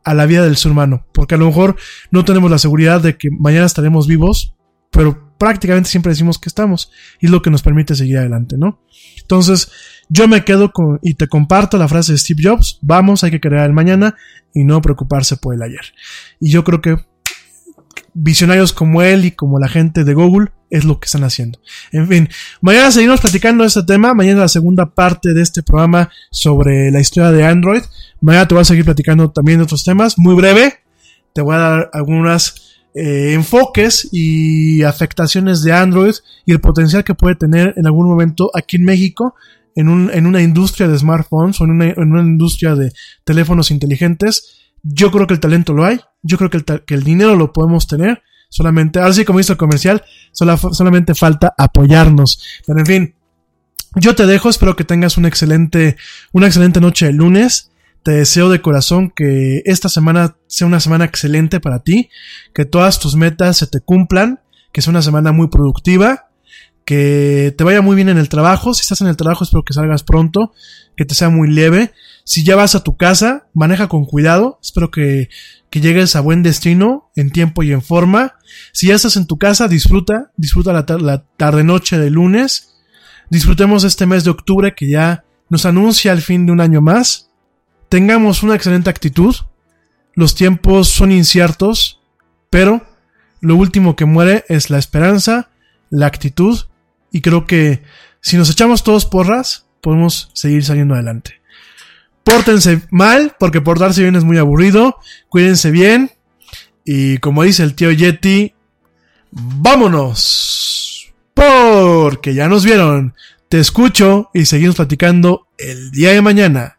a la vida del ser humano. Porque a lo mejor no tenemos la seguridad de que mañana estaremos vivos, pero prácticamente siempre decimos que estamos. Y es lo que nos permite seguir adelante, ¿no? Entonces, yo me quedo con, y te comparto la frase de Steve Jobs, vamos, hay que crear el mañana y no preocuparse por el ayer. Y yo creo que visionarios como él y como la gente de Google es lo que están haciendo. En fin, mañana seguimos platicando de este tema. Mañana la segunda parte de este programa sobre la historia de Android. Mañana te voy a seguir platicando también de otros temas. Muy breve. Te voy a dar algunas eh, enfoques y afectaciones de Android y el potencial que puede tener en algún momento aquí en México en, un, en una industria de smartphones o en una industria de teléfonos inteligentes. Yo creo que el talento lo hay. Yo creo que el, que el dinero lo podemos tener. Solamente, ahora sí como hizo el comercial, sola- solamente falta apoyarnos. Pero en fin, yo te dejo, espero que tengas una excelente, una excelente noche de lunes. Te deseo de corazón que esta semana sea una semana excelente para ti, que todas tus metas se te cumplan, que sea una semana muy productiva, que te vaya muy bien en el trabajo. Si estás en el trabajo, espero que salgas pronto, que te sea muy leve. Si ya vas a tu casa, maneja con cuidado. Espero que, que llegues a buen destino, en tiempo y en forma. Si ya estás en tu casa, disfruta, disfruta la, tar- la tarde-noche de lunes. Disfrutemos este mes de octubre que ya nos anuncia el fin de un año más. Tengamos una excelente actitud. Los tiempos son inciertos, pero lo último que muere es la esperanza, la actitud, y creo que si nos echamos todos porras, podemos seguir saliendo adelante. Pórtense mal, porque portarse bien es muy aburrido. Cuídense bien. Y como dice el tío Yeti, vámonos. Porque ya nos vieron. Te escucho y seguimos platicando el día de mañana.